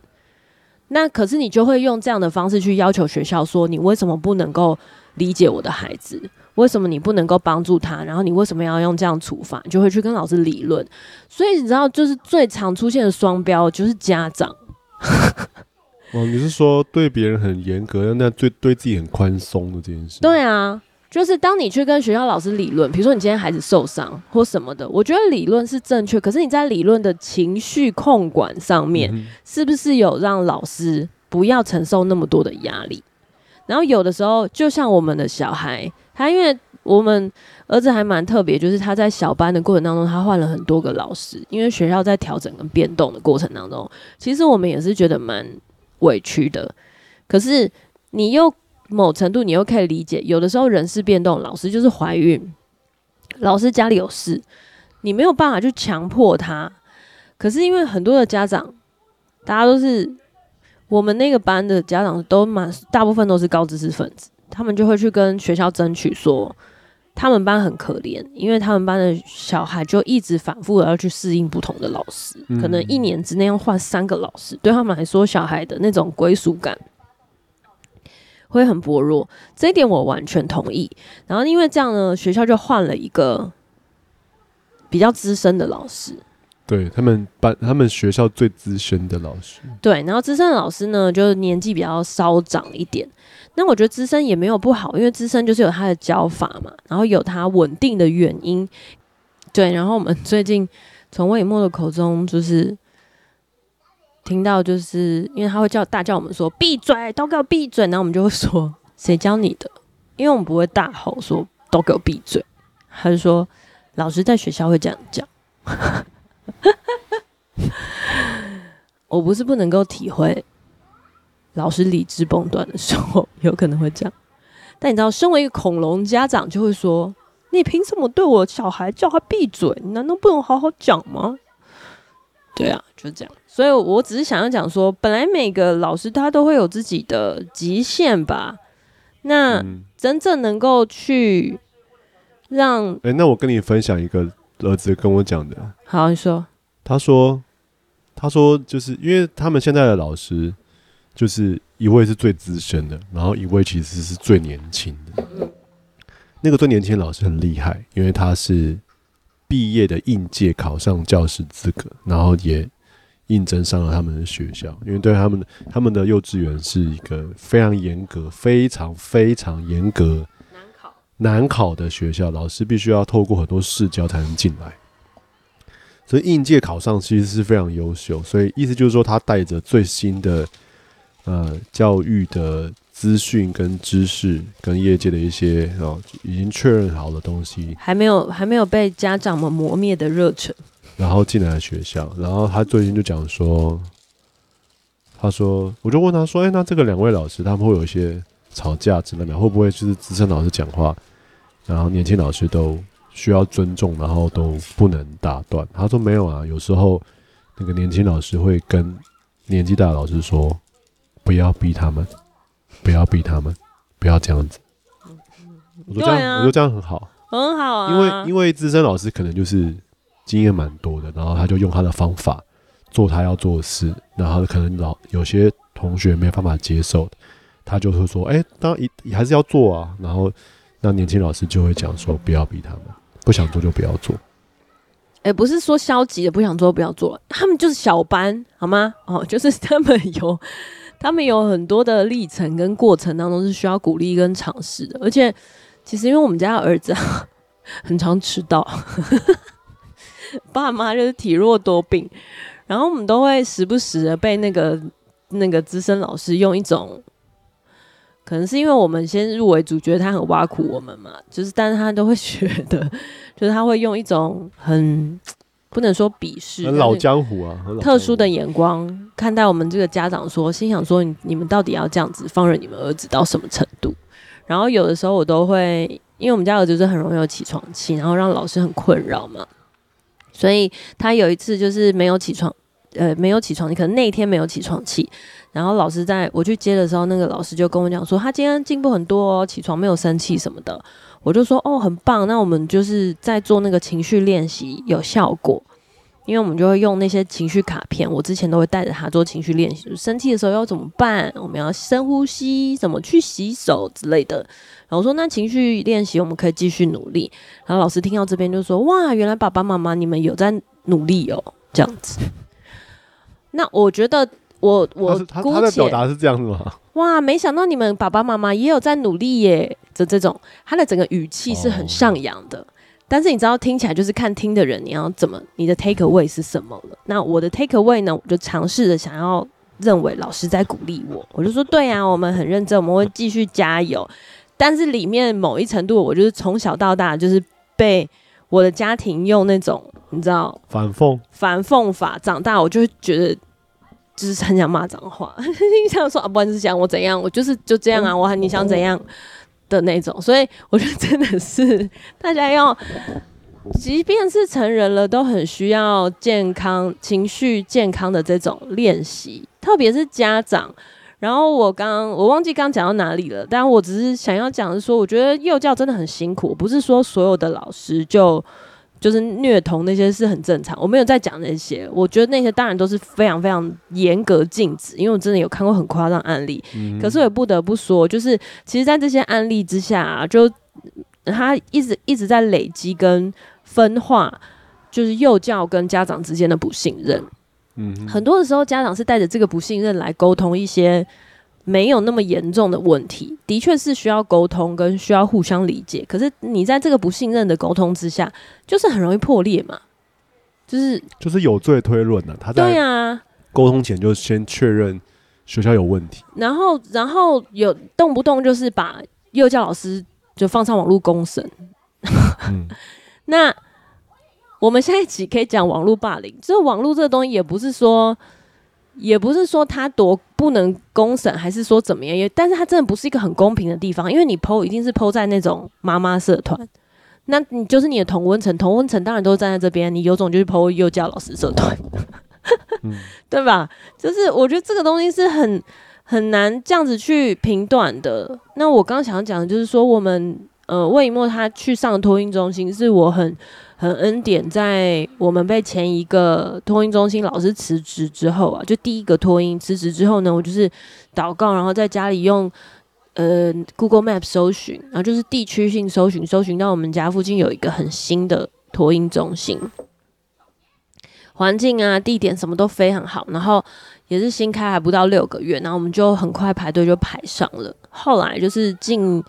那可是你就会用这样的方式去要求学校说，你为什么不能够理解我的孩子？为什么你不能够帮助他？然后你为什么要用这样处罚？你就会去跟老师理论。所以你知道，就是最常出现的双标就是家长。哦，你是说对别人很严格，那对对自己很宽松的这件事？对啊。就是当你去跟学校老师理论，比如说你今天孩子受伤或什么的，我觉得理论是正确，可是你在理论的情绪控管上面，嗯、是不是有让老师不要承受那么多的压力？然后有的时候，就像我们的小孩，他因为我们儿子还蛮特别，就是他在小班的过程当中，他换了很多个老师，因为学校在调整跟变动的过程当中，其实我们也是觉得蛮委屈的。可是你又。某程度你又可以理解，有的时候人事变动，老师就是怀孕，老师家里有事，你没有办法去强迫他。可是因为很多的家长，大家都是我们那个班的家长都蛮大部分都是高知识分子，他们就会去跟学校争取说，他们班很可怜，因为他们班的小孩就一直反复的要去适应不同的老师，可能一年之内要换三个老师，对他们来说，小孩的那种归属感。会很薄弱，这一点我完全同意。然后因为这样呢，学校就换了一个比较资深的老师，对他们班，他们学校最资深的老师。对，然后资深的老师呢，就是年纪比较稍长一点。那我觉得资深也没有不好，因为资深就是有他的教法嘛，然后有他稳定的原因。对，然后我们最近从魏以沫的口中就是。听到就是因为他会叫大叫我们说闭嘴，都给我闭嘴，然后我们就会说 谁教你的？因为我们不会大吼说都给我闭嘴，他就说老师在学校会这样讲。我不是不能够体会老师理智崩断的时候 有可能会这样，但你知道，身为一个恐龙家长就会说，你凭什么对我小孩叫他闭嘴？你难道不能好好讲吗？对啊，就这样。所以我只是想要讲说，本来每个老师他都会有自己的极限吧。那真正能够去让……哎、欸，那我跟你分享一个儿子跟我讲的。好，你说。他说：“他说就是因为他们现在的老师，就是一位是最资深的，然后一位其实是最年轻的。那个最年轻的老师很厉害，因为他是。”毕业的应届考上教师资格，然后也应征上了他们的学校。因为对他们他们的幼稚园是一个非常严格、非常非常严格、难考难考的学校，老师必须要透过很多试教才能进来。所以应届考上其实是非常优秀。所以意思就是说，他带着最新的呃教育的。资讯跟知识跟业界的一些哦，已经确认好的东西，还没有还没有被家长们磨灭的热忱，然后进来了学校，然后他最近就讲说，他他说，我就问他说，哎、欸，那这个两位老师他们会有一些吵架之类的，会不会就是资深老师讲话，然后年轻老师都需要尊重，然后都不能打断？他说没有啊，有时候那个年轻老师会跟年纪大的老师说，不要逼他们，不要逼他们，不要这样子。我说这样，啊、我说这样很好，很好啊。因为因为资深老师可能就是经验蛮多的，然后他就用他的方法做他要做的事，然后可能老有些同学没有办法接受，他就会说：“哎、欸，当然也还是要做啊。”然后那年轻老师就会讲说：“不要逼他们，不想做就不要做。”哎，不是说消极的不想做不要做，他们就是小班，好吗？哦，就是他们有他们有很多的历程跟过程当中是需要鼓励跟尝试的，而且。其实因为我们家儿子啊很常迟到，爸妈就是体弱多病，然后我们都会时不时的被那个那个资深老师用一种，可能是因为我们先入为主，觉得他很挖苦我们嘛，就是但是他都会觉得，就是他会用一种很不能说鄙视，很老江湖啊，特殊的眼光看待我们这个家长说，说心想说你你们到底要这样子放任你们儿子到什么程度？然后有的时候我都会，因为我们家儿子就是很容易有起床气，然后让老师很困扰嘛。所以他有一次就是没有起床，呃，没有起床你，可能那一天没有起床气。然后老师在我去接的时候，那个老师就跟我讲说，他今天进步很多哦，起床没有生气什么的。我就说哦，很棒，那我们就是在做那个情绪练习，有效果。因为我们就会用那些情绪卡片，我之前都会带着他做情绪练习，生气的时候要怎么办？我们要深呼吸，怎么去洗手之类的。然后我说那情绪练习我们可以继续努力。然后老师听到这边就说：哇，原来爸爸妈妈你们有在努力哦，这样子。那我觉得我我他他的表达是这样子吗？哇，没想到你们爸爸妈妈也有在努力耶，这这种他的整个语气是很上扬的。哦但是你知道，听起来就是看听的人，你要怎么，你的 take away 是什么了？那我的 take away 呢？我就尝试着想要认为老师在鼓励我，我就说对呀、啊，我们很认真，我们会继续加油。但是里面某一程度，我就是从小到大就是被我的家庭用那种你知道反讽反讽法长大，我就会觉得就是很想骂脏话，你想说啊，不管是想我怎样？我就是就这样啊，我喊你想怎样？的那种，所以我觉得真的是大家要，即便是成人了，都很需要健康情绪健康的这种练习，特别是家长。然后我刚我忘记刚讲到哪里了，但我只是想要讲的是说，我觉得幼教真的很辛苦，不是说所有的老师就。就是虐童那些是很正常，我没有在讲那些。我觉得那些当然都是非常非常严格禁止，因为我真的有看过很夸张案例。嗯、可是我也不得不说，就是其实，在这些案例之下、啊，就他一直一直在累积跟分化，就是幼教跟家长之间的不信任。嗯，很多的时候，家长是带着这个不信任来沟通一些。没有那么严重的问题，的确是需要沟通跟需要互相理解。可是你在这个不信任的沟通之下，就是很容易破裂嘛，就是就是有罪推论的、啊。他在对啊，沟通前就先确认学校有问题，然后然后有动不动就是把幼教老师就放上网络公审。嗯、那我们下一集可以讲网络霸凌，就是网络这个东西也不是说。也不是说他多不能公审，还是说怎么样？也，但是他真的不是一个很公平的地方，因为你 PO 一定是 PO 在那种妈妈社团，那你就是你的同温层，同温层当然都是站在这边，你有种就去 PO 幼教老师社团，嗯、对吧？就是我觉得这个东西是很很难这样子去评断的。那我刚刚想要讲的就是说，我们呃魏一墨他去上托婴中心，是我很。很恩典，在我们被前一个托婴中心老师辞职之后啊，就第一个托婴辞职之后呢，我就是祷告，然后在家里用呃 Google Map 搜寻，然后就是地区性搜寻，搜寻到我们家附近有一个很新的托婴中心，环境啊、地点什么都非常好，然后也是新开还不到六个月，然后我们就很快排队就排上了，后来就是进。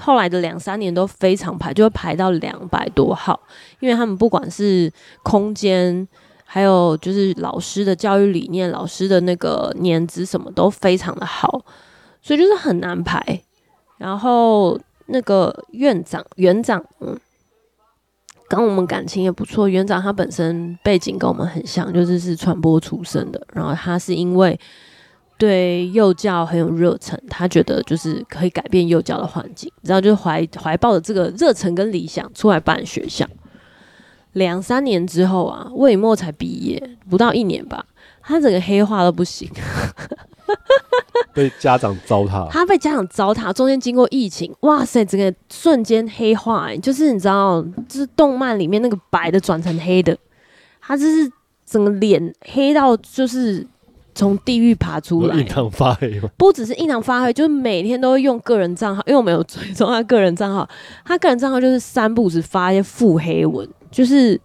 后来的两三年都非常排，就会排到两百多号，因为他们不管是空间，还有就是老师的教育理念、老师的那个年资什么都非常的好，所以就是很难排。然后那个院长、园长，嗯，跟我们感情也不错。园长他本身背景跟我们很像，就是是传播出身的，然后他是因为。对幼教很有热忱，他觉得就是可以改变幼教的环境，然后就怀怀抱着这个热忱跟理想出来办学校。两三年之后啊，魏以沫才毕业，不到一年吧，他整个黑化都不行，被家长糟蹋。他被家长糟蹋，中间经过疫情，哇塞，整个瞬间黑化，欸，就是你知道，就是动漫里面那个白的转成黑的，他就是整个脸黑到就是。从地狱爬出来，印堂发黑吗？不只是印堂发黑，就是每天都会用个人账号，因为我没有追踪他个人账号，他个人账号就是三不五时发一些腹黑文，就是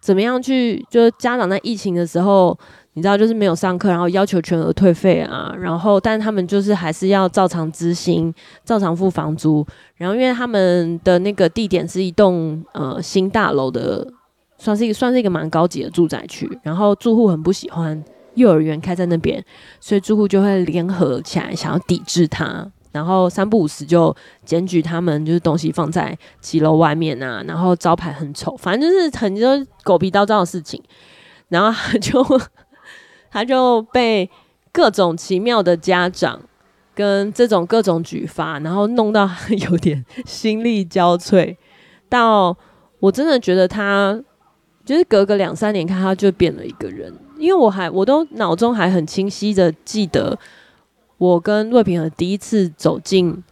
怎么样去，就是家长在疫情的时候，你知道，就是没有上课，然后要求全额退费啊，然后但他们就是还是要照常执行，照常付房租，然后因为他们的那个地点是一栋呃新大楼的，算是一个算是一个蛮高级的住宅区，然后住户很不喜欢。幼儿园开在那边，所以住户就会联合起来想要抵制他，然后三不五时就检举他们，就是东西放在几楼外面啊，然后招牌很丑，反正就是很多狗皮倒灶的事情，然后他就 他就被各种奇妙的家长跟这种各种举发，然后弄到有点心力交瘁，到我真的觉得他就是隔个两三年看他就变了一个人。因为我还我都脑中还很清晰的记得，我跟魏平和第一次走进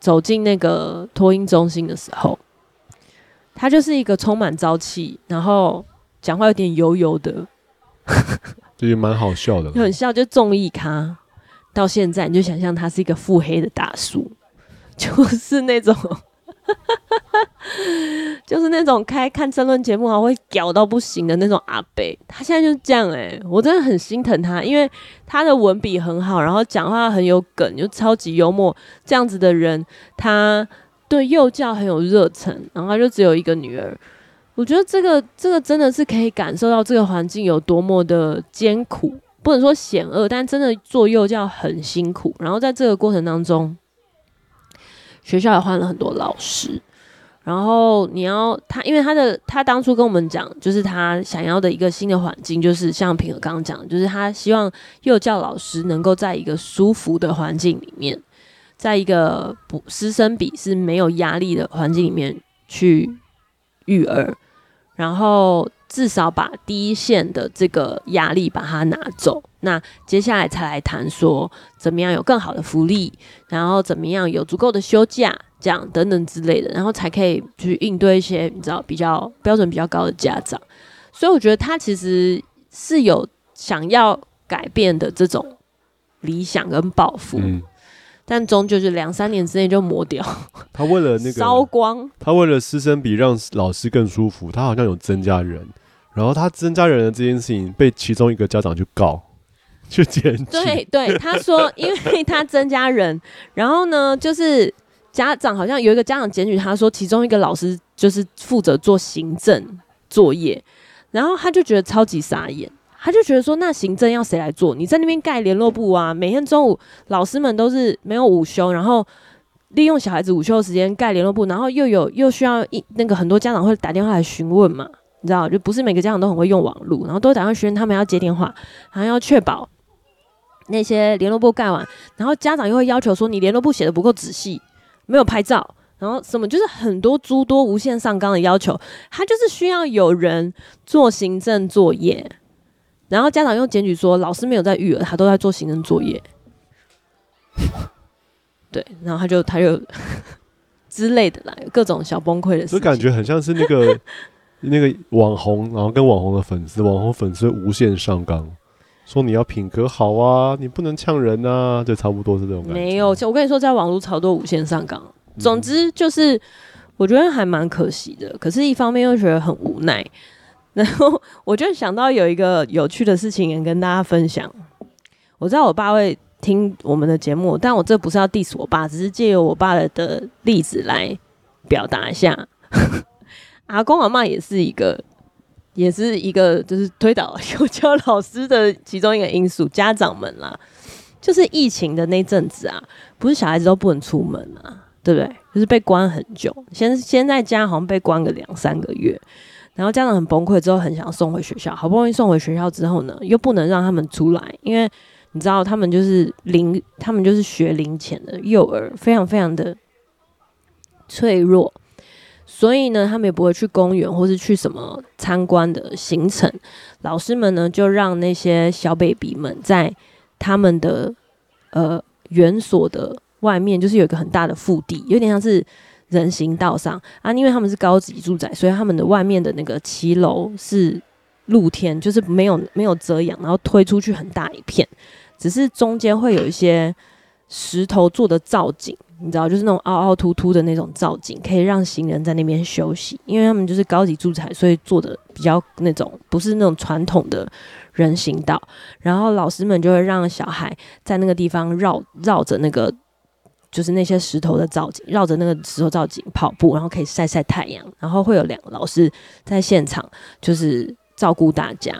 走进那个托婴中心的时候，他就是一个充满朝气，然后讲话有点油油的，就也蛮好笑的，很笑，就综艺咖。到现在你就想象他是一个腹黑的大叔，就是那种。就是那种开看争论节目还会屌到不行的那种阿伯，他现在就是这样哎、我真的很心疼他，因为他的文笔很好，然后讲话很有梗，就超级幽默。这样子的人，他对幼教很有热忱，然后他就只有一个女儿。我觉得这个这个真的是可以感受到这个环境有多么的艰苦，不能说险恶，但真的做幼教很辛苦。然后在这个过程当中，学校也换了很多老师。然后你要他，因为他的他当初跟我们讲，就是他想要的一个新的环境，就是像平和刚刚讲，就是他希望幼教老师能够在一个舒服的环境里面，在一个不师生比是没有压力的环境里面去育儿，然后至少把第一线的这个压力把它拿走。那接下来才来谈说怎么样有更好的福利，然后怎么样有足够的休假。这样等等之类的，然后才可以去应对一些你知道比较标准比较高的家长，所以我觉得他其实是有想要改变的这种理想跟抱负，嗯，但终究是两三年之内就磨掉。他为了那个烧光，他为了师生比让老师更舒服，他好像有增加人，然后他增加人的这件事情被其中一个家长去告，去检举。对对，他说因为他增加人，然后呢就是。家长好像有一个家长检举他说，其中一个老师就是负责做行政作业，然后他就觉得超级傻眼，他就觉得说，那行政要谁来做？你在那边盖联络簿啊，每天中午老师们都是没有午休，然后利用小孩子午休的时间盖联络簿，然后又有又需要一那个很多家长会打电话来询问嘛，你知道，就不是每个家长都很会用网络，然后都打电话询问他们要接电话，然后要确保那些联络簿盖完，然后家长又会要求说，你联络簿写的不够仔细。没有拍照，然后什么就是很多诸多无限上纲的要求，他就是需要有人做行政作业，然后家长又检举说老师没有在育儿，他都在做行政作业，对，然后他就他就之类的啦，各种小崩溃的事情，就感觉很像是那个那个网红，然后跟网红的粉丝，网红粉丝无限上纲。说你要品格好啊，你不能呛人啊，就差不多是这种感觉。没有，我跟你说，在网络超多无限上纲。总之就是，我觉得还蛮可惜的。可是，一方面又觉得很无奈。然后，我就想到有一个有趣的事情，也跟大家分享。我知道我爸会听我们的节目，但我这不是要 diss 我爸，只是借由我爸的的例子来表达一下。阿公阿嬷也是一个。也是一个就是推倒幼教老师的其中一个因素，家长们啦，就是疫情的那阵子啊，不是小孩子都不能出门啊，对不对？就是被关很久，先先在家好像被关个两三个月，然后家长很崩溃之后，很想送回学校，好不容易送回学校之后呢，又不能让他们出来，因为你知道他们就是零，他们就是学龄前的幼儿，非常非常的脆弱。所以呢，他们也不会去公园或是去什么参观的行程。老师们呢，就让那些小 baby 们在他们的呃园所的外面，就是有一个很大的腹地，有点像是人行道上啊。因为他们是高级住宅，所以他们的外面的那个骑楼是露天，就是没有没有遮阳，然后推出去很大一片，只是中间会有一些石头做的造景。你知道，就是那种凹凹凸凸的那种造景，可以让行人在那边休息。因为他们就是高级住宅，所以做的比较那种不是那种传统的人行道。然后老师们就会让小孩在那个地方绕绕着那个，就是那些石头的造景，绕着那个石头造景跑步，然后可以晒晒太阳。然后会有两个老师在现场，就是照顾大家。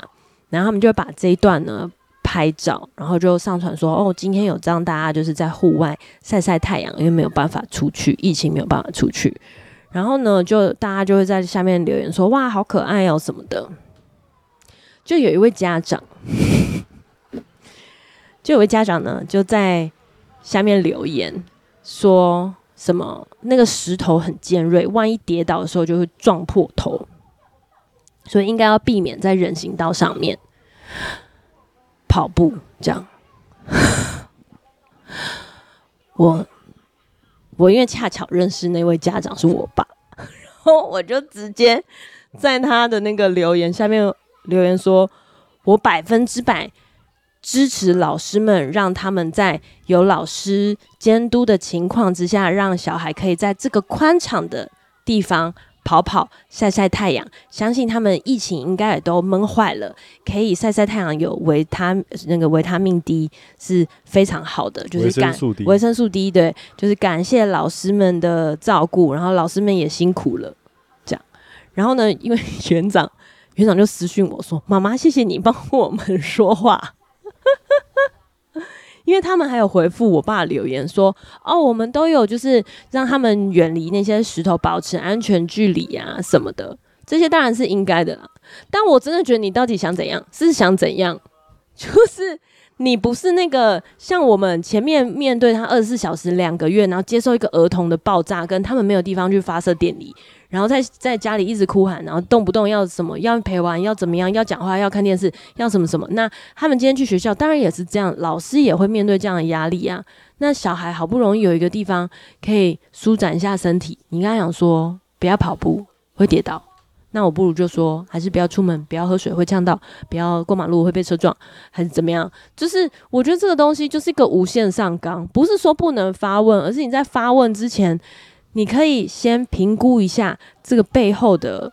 然后他们就会把这一段呢。拍照，然后就上传说哦，今天有这样，大家就是在户外晒晒太阳，因为没有办法出去，疫情没有办法出去。然后呢，就大家就会在下面留言说哇，好可爱哦什么的。就有一位家长，就有位家长呢就在下面留言说什么那个石头很尖锐，万一跌倒的时候就会撞破头，所以应该要避免在人行道上面。跑步这样，我我因为恰巧认识那位家长是我爸，然后我就直接在他的那个留言下面留言说，我百分之百支持老师们，让他们在有老师监督的情况之下，让小孩可以在这个宽敞的地方。跑跑晒晒太阳，相信他们疫情应该也都闷坏了，可以晒晒太阳，有维他那个维他命 D 是非常好的，就是感维生素 D 对，就是感谢老师们的照顾，然后老师们也辛苦了，这样，然后呢，因为 园长园长就私讯我说：“妈妈，谢谢你帮我们说话。” 因为他们还有回复我爸留言说：“哦，我们都有就是让他们远离那些石头，保持安全距离啊什么的，这些当然是应该的啦。但我真的觉得你到底想怎样？是想怎样？就是你不是那个像我们前面面对他二十四小时两个月，然后接受一个儿童的爆炸，跟他们没有地方去发射电力。”然后在在家里一直哭喊，然后动不动要什么要陪玩，要怎么样，要讲话，要看电视，要什么什么。那他们今天去学校，当然也是这样，老师也会面对这样的压力啊。那小孩好不容易有一个地方可以舒展一下身体，你刚才讲说不要跑步 会跌倒，那我不如就说还是不要出门，不要喝水会呛到，不要过马路会被车撞，还是怎么样？就是我觉得这个东西就是一个无限上纲，不是说不能发问，而是你在发问之前。你可以先评估一下这个背后的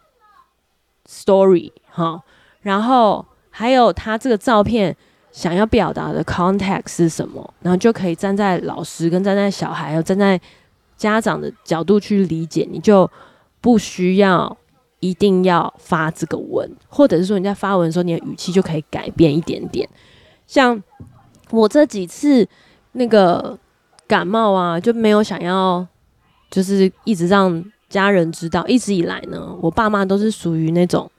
story 哈，然后还有他这个照片想要表达的 context 是什么，然后就可以站在老师跟站在小孩，还有站在家长的角度去理解，你就不需要一定要发这个文，或者是说你在发文的时候，你的语气就可以改变一点点。像我这几次那个感冒啊，就没有想要。就是一直让家人知道，一直以来呢，我爸妈都是属于那种，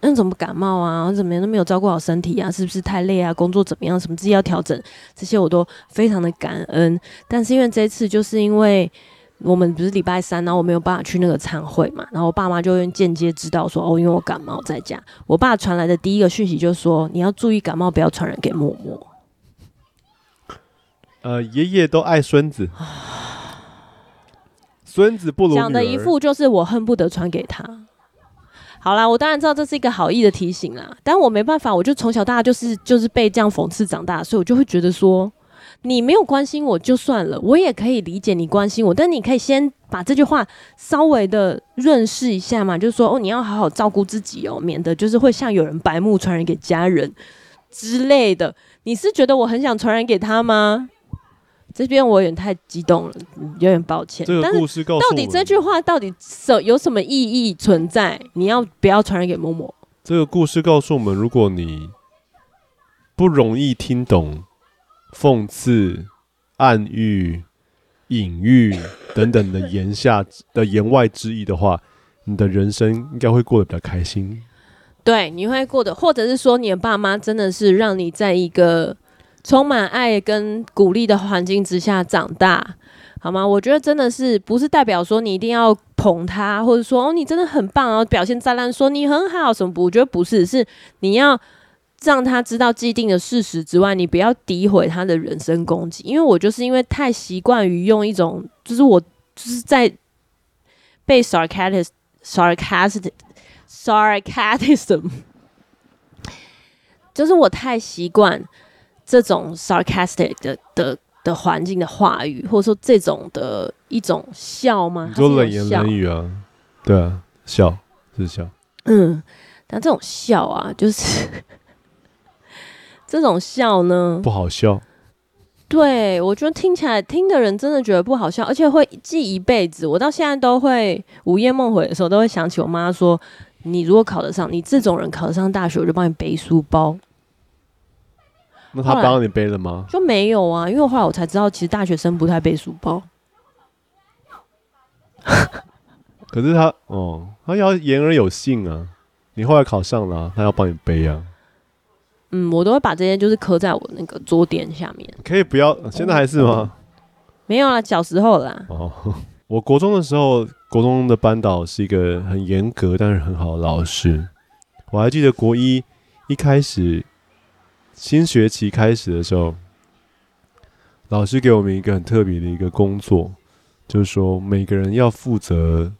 那怎么感冒啊，怎么样都没有照顾好身体啊，是不是太累啊？工作怎么样？什么自己要调整，这些我都非常的感恩。但是因为这次，就是因为我们不是礼拜三，然后我没有办法去那个餐会嘛，然后我爸妈就间接知道说，哦，因为我感冒在家。我爸传来的第一个讯息就是说，你要注意感冒，不要传染给默默。呃，爷爷都爱孙子。孙子不如讲的一副就是我恨不得传给他。好啦，我当然知道这是一个好意的提醒啦，但我没办法，我就从小到大就是就是被这样讽刺长大，所以我就会觉得说，你没有关心我就算了，我也可以理解你关心我，但你可以先把这句话稍微的润饰一下嘛，就是说哦，你要好好照顾自己哦，免得就是会像有人白目传染给家人之类的。你是觉得我很想传染给他吗？这边我有点太激动了，有点抱歉。这个故事告诉，到底这句话到底什有什么意义存在？你要不要传染给默默？这个故事告诉我们，如果你不容易听懂讽刺、暗喻、隐喻等等的言下的言外之意的话，你的人生应该会过得比较开心。对，你会过得，或者是说你的爸妈真的是让你在一个。充满爱跟鼓励的环境之下长大，好吗？我觉得真的是不是代表说你一定要捧他，或者说哦你真的很棒，然后表现再烂，说你很好什么不？我觉得不是，是你要让他知道既定的事实之外，你不要诋毁他的人身攻击。因为我就是因为太习惯于用一种，就是我就是在被 sarcastic sarcastic sarcasm，就是我太习惯。这种 sarcastic 的的的环境的话语，或者说这种的一种笑吗？说冷言冷语啊，对啊，笑是笑。嗯，但这种笑啊，就是这种笑呢，不好笑。对，我觉得听起来听的人真的觉得不好笑，而且会记一辈子。我到现在都会午夜梦回的时候，都会想起我妈说：“你如果考得上，你这种人考得上大学，我就帮你背书包。”那他帮你背了吗？就没有啊，因为后来我才知道，其实大学生不太背书包。可是他哦，他要言而有信啊。你后来考上了，他要帮你背啊。嗯，我都会把这些就是刻在我那个桌垫下面。可以不要？现在还是吗？哦、没有啊，小时候啦。哦，我国中的时候，国中的班导是一个很严格但是很好的老师。我还记得国一一开始。新学期开始的时候，老师给我们一个很特别的一个工作，就是说每个人要负责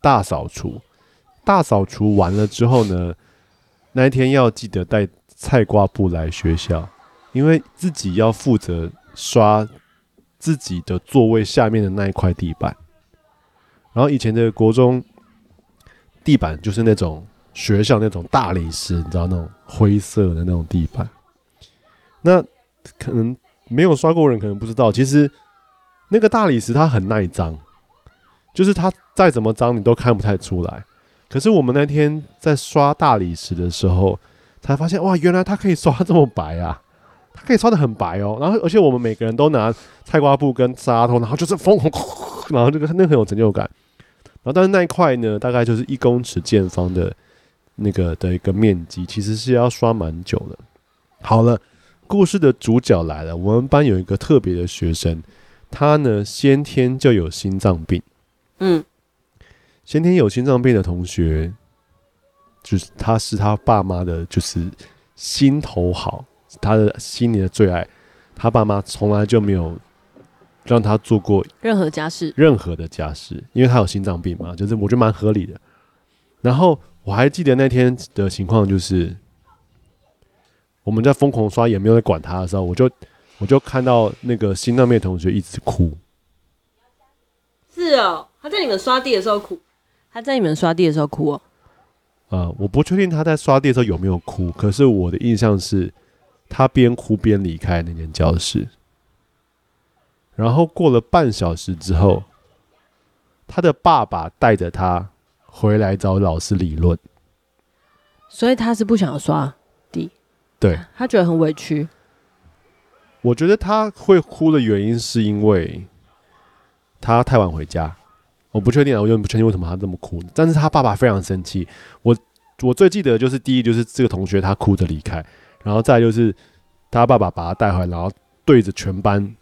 大扫除。大扫除完了之后呢，那一天要记得带菜瓜布来学校，因为自己要负责刷自己的座位下面的那一块地板。然后以前的国中地板就是那种。学校那种大理石，你知道那种灰色的那种地板，那可能没有刷过人可能不知道，其实那个大理石它很耐脏，就是它再怎么脏你都看不太出来。可是我们那天在刷大理石的时候，才发现哇，原来它可以刷这么白啊，它可以刷得很白哦。然后而且我们每个人都拿菜瓜布跟沙头，然后就是疯狂，然后这个那很有成就感。然后但是那一块呢，大概就是一公尺见方的。那个的一个面积其实是要刷蛮久的。好了，故事的主角来了。我们班有一个特别的学生，他呢先天就有心脏病。嗯，先天有心脏病的同学，就是他是他爸妈的，就是心头好，他的心里的最爱。他爸妈从来就没有让他做过任何家事，任何的家事，因为他有心脏病嘛，就是我觉得蛮合理的。然后。我还记得那天的情况，就是我们在疯狂刷，也没有在管他的时候，我就我就看到那个心脏病同学一直哭。是哦，他在你们刷地的时候哭，他在你们刷地的时候哭哦。呃，我不确定他在刷地的时候有没有哭，可是我的印象是他边哭边离开那间教室。然后过了半小时之后，他的爸爸带着他。回来找老师理论，所以他是不想要刷地，对，他觉得很委屈。我觉得他会哭的原因是因为他太晚回家，我不确定啊，我就不确定为什么他这么哭。但是他爸爸非常生气。我我最记得就是第一就是这个同学他哭着离开，然后再就是他爸爸把他带回来，然后对着全班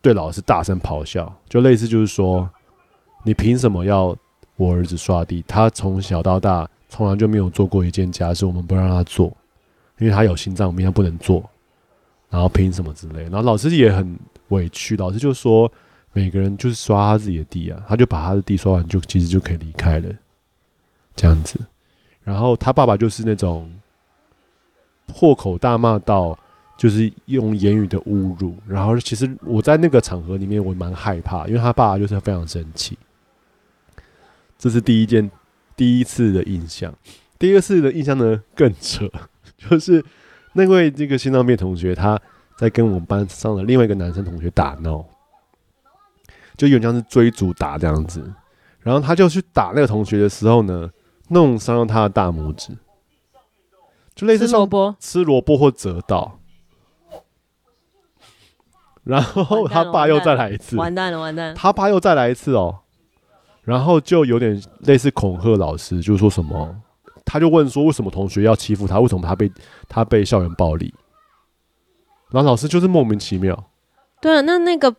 对老师大声咆哮，就类似就是说你凭什么要？我儿子刷地，他从小到大从来就没有做过一件家事，我们不让他做，因为他有心脏病，他不能做。然后凭什么之类？然后老师也很委屈，老师就说每个人就是刷他自己的地啊，他就把他的地刷完就其实就可以离开了，这样子。然后他爸爸就是那种破口大骂到就是用言语的侮辱，然后其实我在那个场合里面我蛮害怕，因为他爸爸就是非常生气。这是第一件，第一次的印象。第二次的印象呢更扯，就是那位这个心脏病同学，他在跟我们班上的另外一个男生同学打闹，就有点像是追逐打这样子。然后他就去打那个同学的时候呢，弄伤了他的大拇指，就类似吃萝卜，吃萝卜或折到。然后他爸又再来一次，完蛋了，完蛋了，他爸又再来一次哦。然后就有点类似恐吓老师，就是说什么，他就问说为什么同学要欺负他？为什么他被他被校园暴力？然后老师就是莫名其妙。对啊，那那个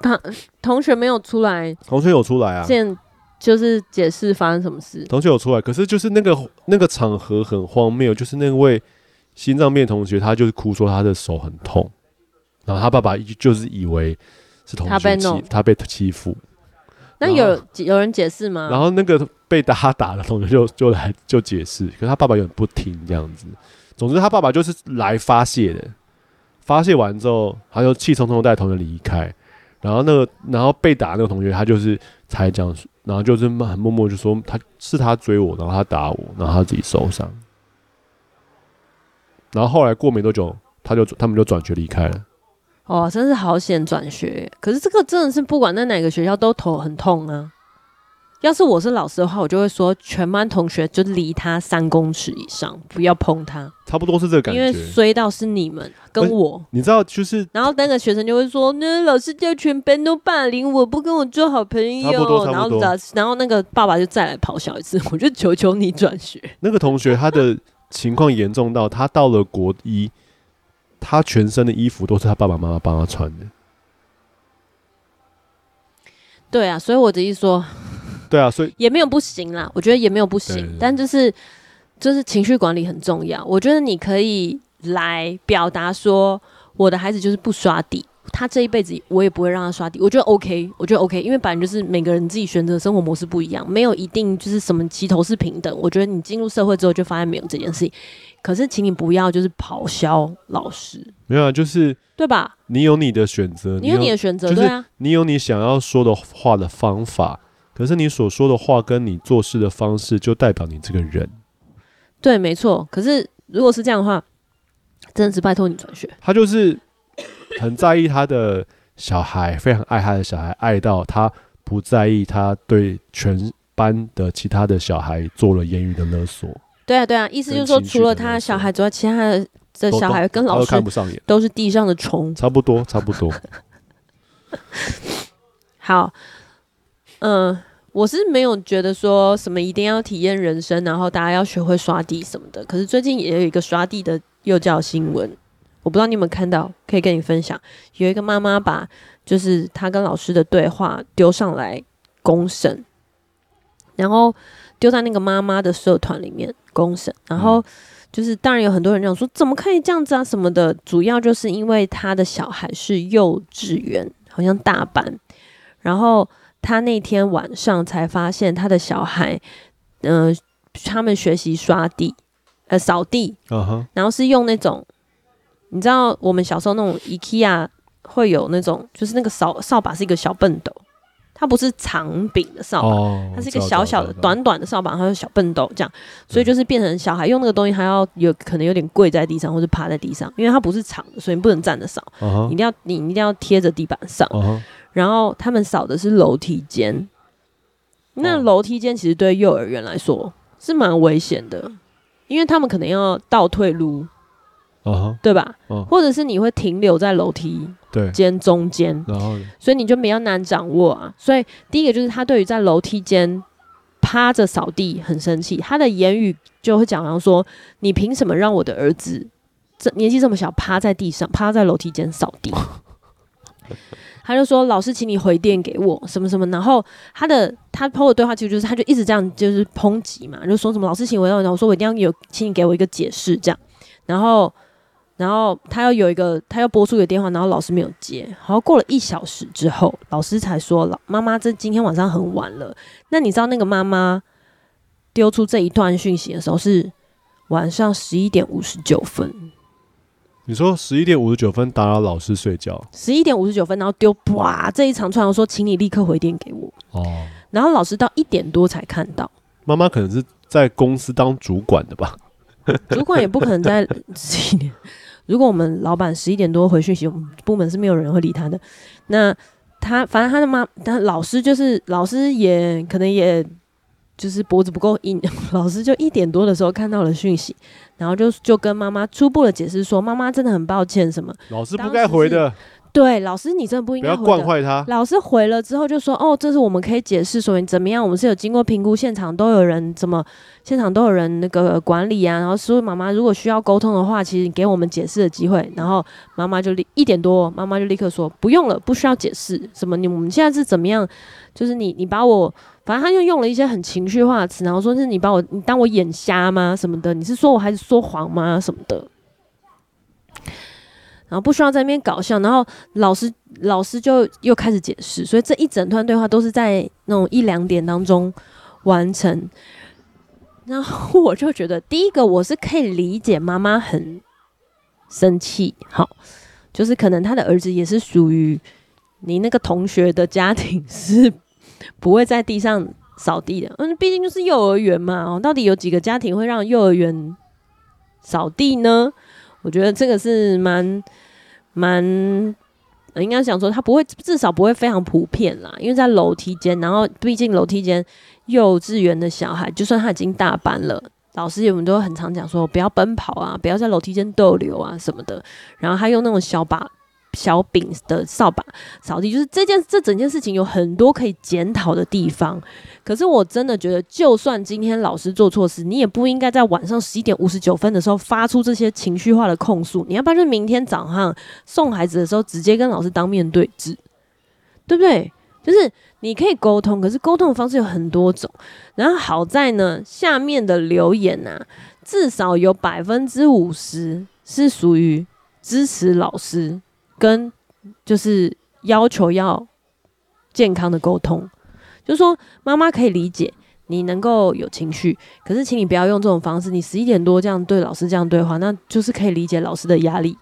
他同学没有出来，同学有出来啊，见就是解释发生什么事。同学有出来，可是就是那个那个场合很荒谬，就是那位心脏病同学，他就是哭说他的手很痛，然后他爸爸就是以为是同学欺他被欺负。那有有人解释吗？然后那个被他打的同学就 就来就解释，可是他爸爸有点不听这样子。总之，他爸爸就是来发泄的。发泄完之后，他就气冲冲带同学离开。然后那个，然后被打那个同学，他就是才讲，然后就是很默默就说他是他追我，然后他打我，然后他自己受伤。然后后来过没多久，他就他们就转学离开了。哦，真是好险转学。可是这个真的是不管在哪个学校都头很痛啊。要是我是老师的话，我就会说全班同学就离他三公尺以上，不要碰他。差不多是这个感觉。因为衰到是你们跟我，你知道就是。然后那个学生就会说：“那老师叫全班都霸凌我，不跟我做好朋友。”然后，然后那个爸爸就再来咆哮一次，我就求求你转学。那个同学他的情况严重到他到了国一，他全身的衣服都是他爸爸妈妈帮他穿的。对啊，所以我的意思说。对啊，所以 也没有不行啦，我觉得也没有不行，但就是就是情绪管理很重要。我觉得你可以来表达说，我的孩子就是不刷底，他这一辈子我也不会让他刷底。我觉得 OK，我觉得 OK，因为本来就是每个人自己选择的生活模式不一样，没有一定就是什么齐头是平等。我觉得你进入社会之后就发现没有这件事情。可是，请你不要就是咆哮老师，没有啊，就是对吧？你有你的选择，你有你的选择，对啊，你有你想要说的话的方法。可是你所说的话跟你做事的方式，就代表你这个人。对，没错。可是如果是这样的话，真的是拜托你转学。他就是很在意他的小孩，非常爱他的小孩，爱到他不在意他对全班的其他的小孩做了言语的勒索。对啊，对啊，意思就是说，除了他小孩之外，其他的这小孩跟老师都看不上眼，都是地上的虫。差不多，差不多。好。嗯、呃，我是没有觉得说什么一定要体验人生，然后大家要学会刷地什么的。可是最近也有一个刷地的幼教新闻，我不知道你有没有看到，可以跟你分享。有一个妈妈把就是她跟老师的对话丢上来公审，然后丢在那个妈妈的社团里面公审，然后就是当然有很多人这样说，怎么可以这样子啊什么的。主要就是因为他的小孩是幼稚园，好像大班，然后。他那天晚上才发现他的小孩，嗯、呃，他们学习刷地，呃，扫地，uh huh. 然后是用那种，你知道我们小时候那种 IKEA 会有那种，就是那个扫扫把是一个小笨斗，它不是长柄的扫把，oh, 它是一个小小的短短的扫把，它有小笨斗这样，所以就是变成小孩用那个东西还要有可能有点跪在地上或者趴在地上，因为它不是长的，所以你不能站着扫，uh. 一定要你一定要贴着地板上。Uh. 然后他们扫的是楼梯间，那楼梯间其实对幼儿园来说是蛮危险的，因为他们可能要倒退噜，对吧？或者是你会停留在楼梯间中间，然后所以你就比较难掌握啊。所以第一个就是他对于在楼梯间趴着扫地很生气，他的言语就会讲然后说：“你凭什么让我的儿子这年纪这么小趴在地上，趴在楼梯间扫地？” 他就说：“老师，请你回电给我什么什么。”然后他的他 PO 的对话其实就是，他就一直这样就是抨击嘛，就说什么“老师，请回电。”然后我说：“我一定要有，请你给我一个解释。”这样，然后然后他要有一个，他要拨出一个电话，然后老师没有接。然后过了一小时之后，老师才说：“老妈妈，这今天晚上很晚了。”那你知道那个妈妈丢出这一段讯息的时候是晚上十一点五十九分。你说十一点五十九分打扰老师睡觉，十一点五十九分，然后丢哇这一长串，我说请你立刻回电给我哦，然后老师到一点多才看到。妈妈可能是在公司当主管的吧？主管也不可能在十一点。如果我们老板十一点多回讯息，我们部门是没有人会理他的。那他反正他的妈，但老师就是老师也可能也就是脖子不够硬，老师就一点多的时候看到了讯息。然后就就跟妈妈初步的解释说，妈妈真的很抱歉，什么老师不该回的，对，老师你真的不应该不要惯坏他。老师回了之后就说：“哦，这是我们可以解释说明怎么样？我们是有经过评估，现场都有人怎么，现场都有人那个管理啊。然后说妈妈如果需要沟通的话，其实你给我们解释的机会。然后妈妈就立一点多，妈妈就立刻说不用了，不需要解释什么。你我们现在是怎么样？就是你你把我，反正他就用了一些很情绪化的词，然后说是你把我你当我眼瞎吗？什么的？你是说我还是说谎吗？什么的？”然后不需要在那边搞笑，然后老师老师就又开始解释，所以这一整段对话都是在那种一两点当中完成。然后我就觉得，第一个我是可以理解妈妈很生气，好，就是可能他的儿子也是属于你那个同学的家庭是不会在地上扫地的，嗯，毕竟就是幼儿园嘛，哦，到底有几个家庭会让幼儿园扫地呢？我觉得这个是蛮蛮，应该想说他不会，至少不会非常普遍啦。因为在楼梯间，然后毕竟楼梯间幼稚园的小孩，就算他已经大班了，老师我们都很常讲说不要奔跑啊，不要在楼梯间逗留啊什么的。然后他用那种小把。小柄的扫把扫地，就是这件这整件事情有很多可以检讨的地方。可是我真的觉得，就算今天老师做错事，你也不应该在晚上十一点五十九分的时候发出这些情绪化的控诉。你要不然就明天早上送孩子的时候，直接跟老师当面对质，对不对？就是你可以沟通，可是沟通的方式有很多种。然后好在呢，下面的留言啊，至少有百分之五十是属于支持老师。跟就是要求要健康的沟通，就是说妈妈可以理解你能够有情绪，可是请你不要用这种方式。你十一点多这样对老师这样对话，那就是可以理解老师的压力。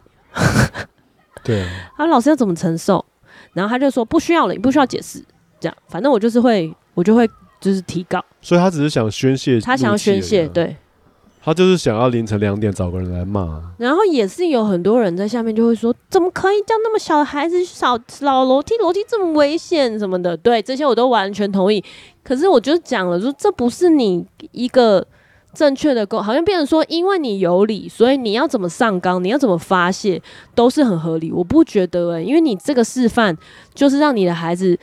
对，啊，老师要怎么承受？然后他就说不需要了，你不需要解释，这样反正我就是会，我就会就是提告。所以他只是想宣泄，他想要宣泄，对。他就是想要凌晨两点找个人来骂，然后也是有很多人在下面就会说，怎么可以叫那么小的孩子去扫老楼梯？楼梯这么危险什么的？对，这些我都完全同意。可是我就讲了，说这不是你一个正确的沟，好像变成说，因为你有理，所以你要怎么上纲，你要怎么发泄，都是很合理。我不觉得诶、因为你这个示范就是让你的孩子。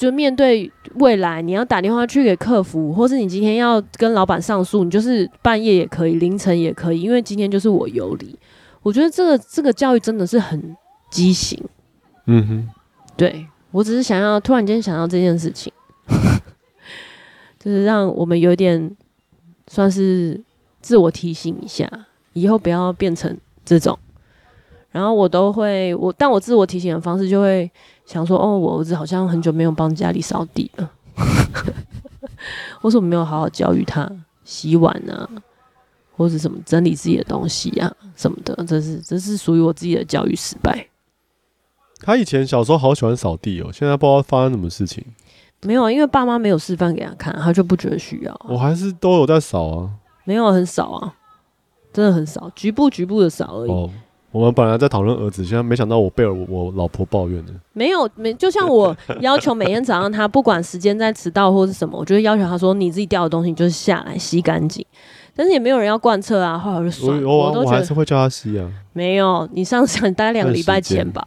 就面对未来，你要打电话去给客服，或是你今天要跟老板上诉，你就是半夜也可以，凌晨也可以，因为今天就是我有理。我觉得这个这个教育真的是很畸形。嗯哼，对，我只是想要突然间想到这件事情，就是让我们有点算是自我提醒一下，以后不要变成这种。然后我都会我，但我自我提醒的方式就会。想说哦，我儿子好像很久没有帮家里扫地了，我是我没有好好教育他洗碗啊，或者什么整理自己的东西啊什么的，这是这是属于我自己的教育失败。他以前小时候好喜欢扫地哦，现在不知道发生什么事情。没有啊，因为爸妈没有示范给他看，他就不觉得需要。我还是都有在扫啊，没有很少啊，真的很少，局部局部的扫而已。哦我们本来在讨论儿子，现在没想到我被我，我老婆抱怨了。没有，没就像我 要求每天早上他不管时间在迟到或是什么，我就会要求他说，你自己掉的东西就是下来洗干净。但是也没有人要贯彻啊，后来我就算了。我我，都觉得我还是会叫他吸啊。没有，你上次大概两个礼拜前吧。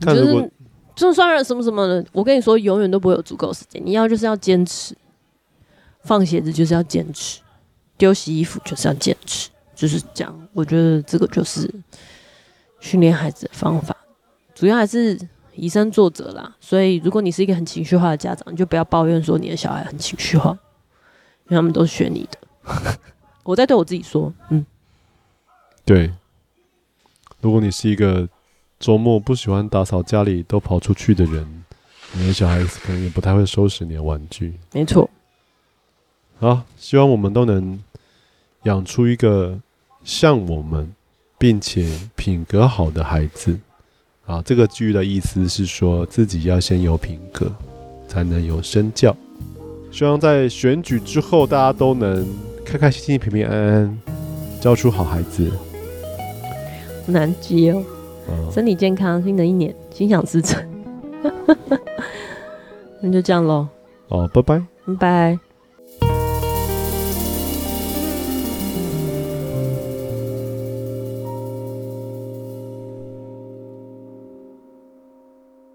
就是就算什么什么的，我跟你说，永远都不会有足够时间。你要就是要坚持，放鞋子就是要坚持，丢洗衣服就是要坚持。就是讲，我觉得这个就是训练孩子的方法，主要还是以身作则啦。所以，如果你是一个很情绪化的家长，你就不要抱怨说你的小孩很情绪化，因为他们都是学你的。我在对我自己说，嗯，对。如果你是一个周末不喜欢打扫家里都跑出去的人，你的小孩子可能也不太会收拾你的玩具。没错。好，希望我们都能养出一个。像我们，并且品格好的孩子，啊，这个句的意思是说自己要先有品格，才能有身教。希望在选举之后，大家都能开开心心、平平安安，教出好孩子。难接哦，嗯、身体健康，新的一年心想事成。那就这样喽。哦，拜拜，拜拜。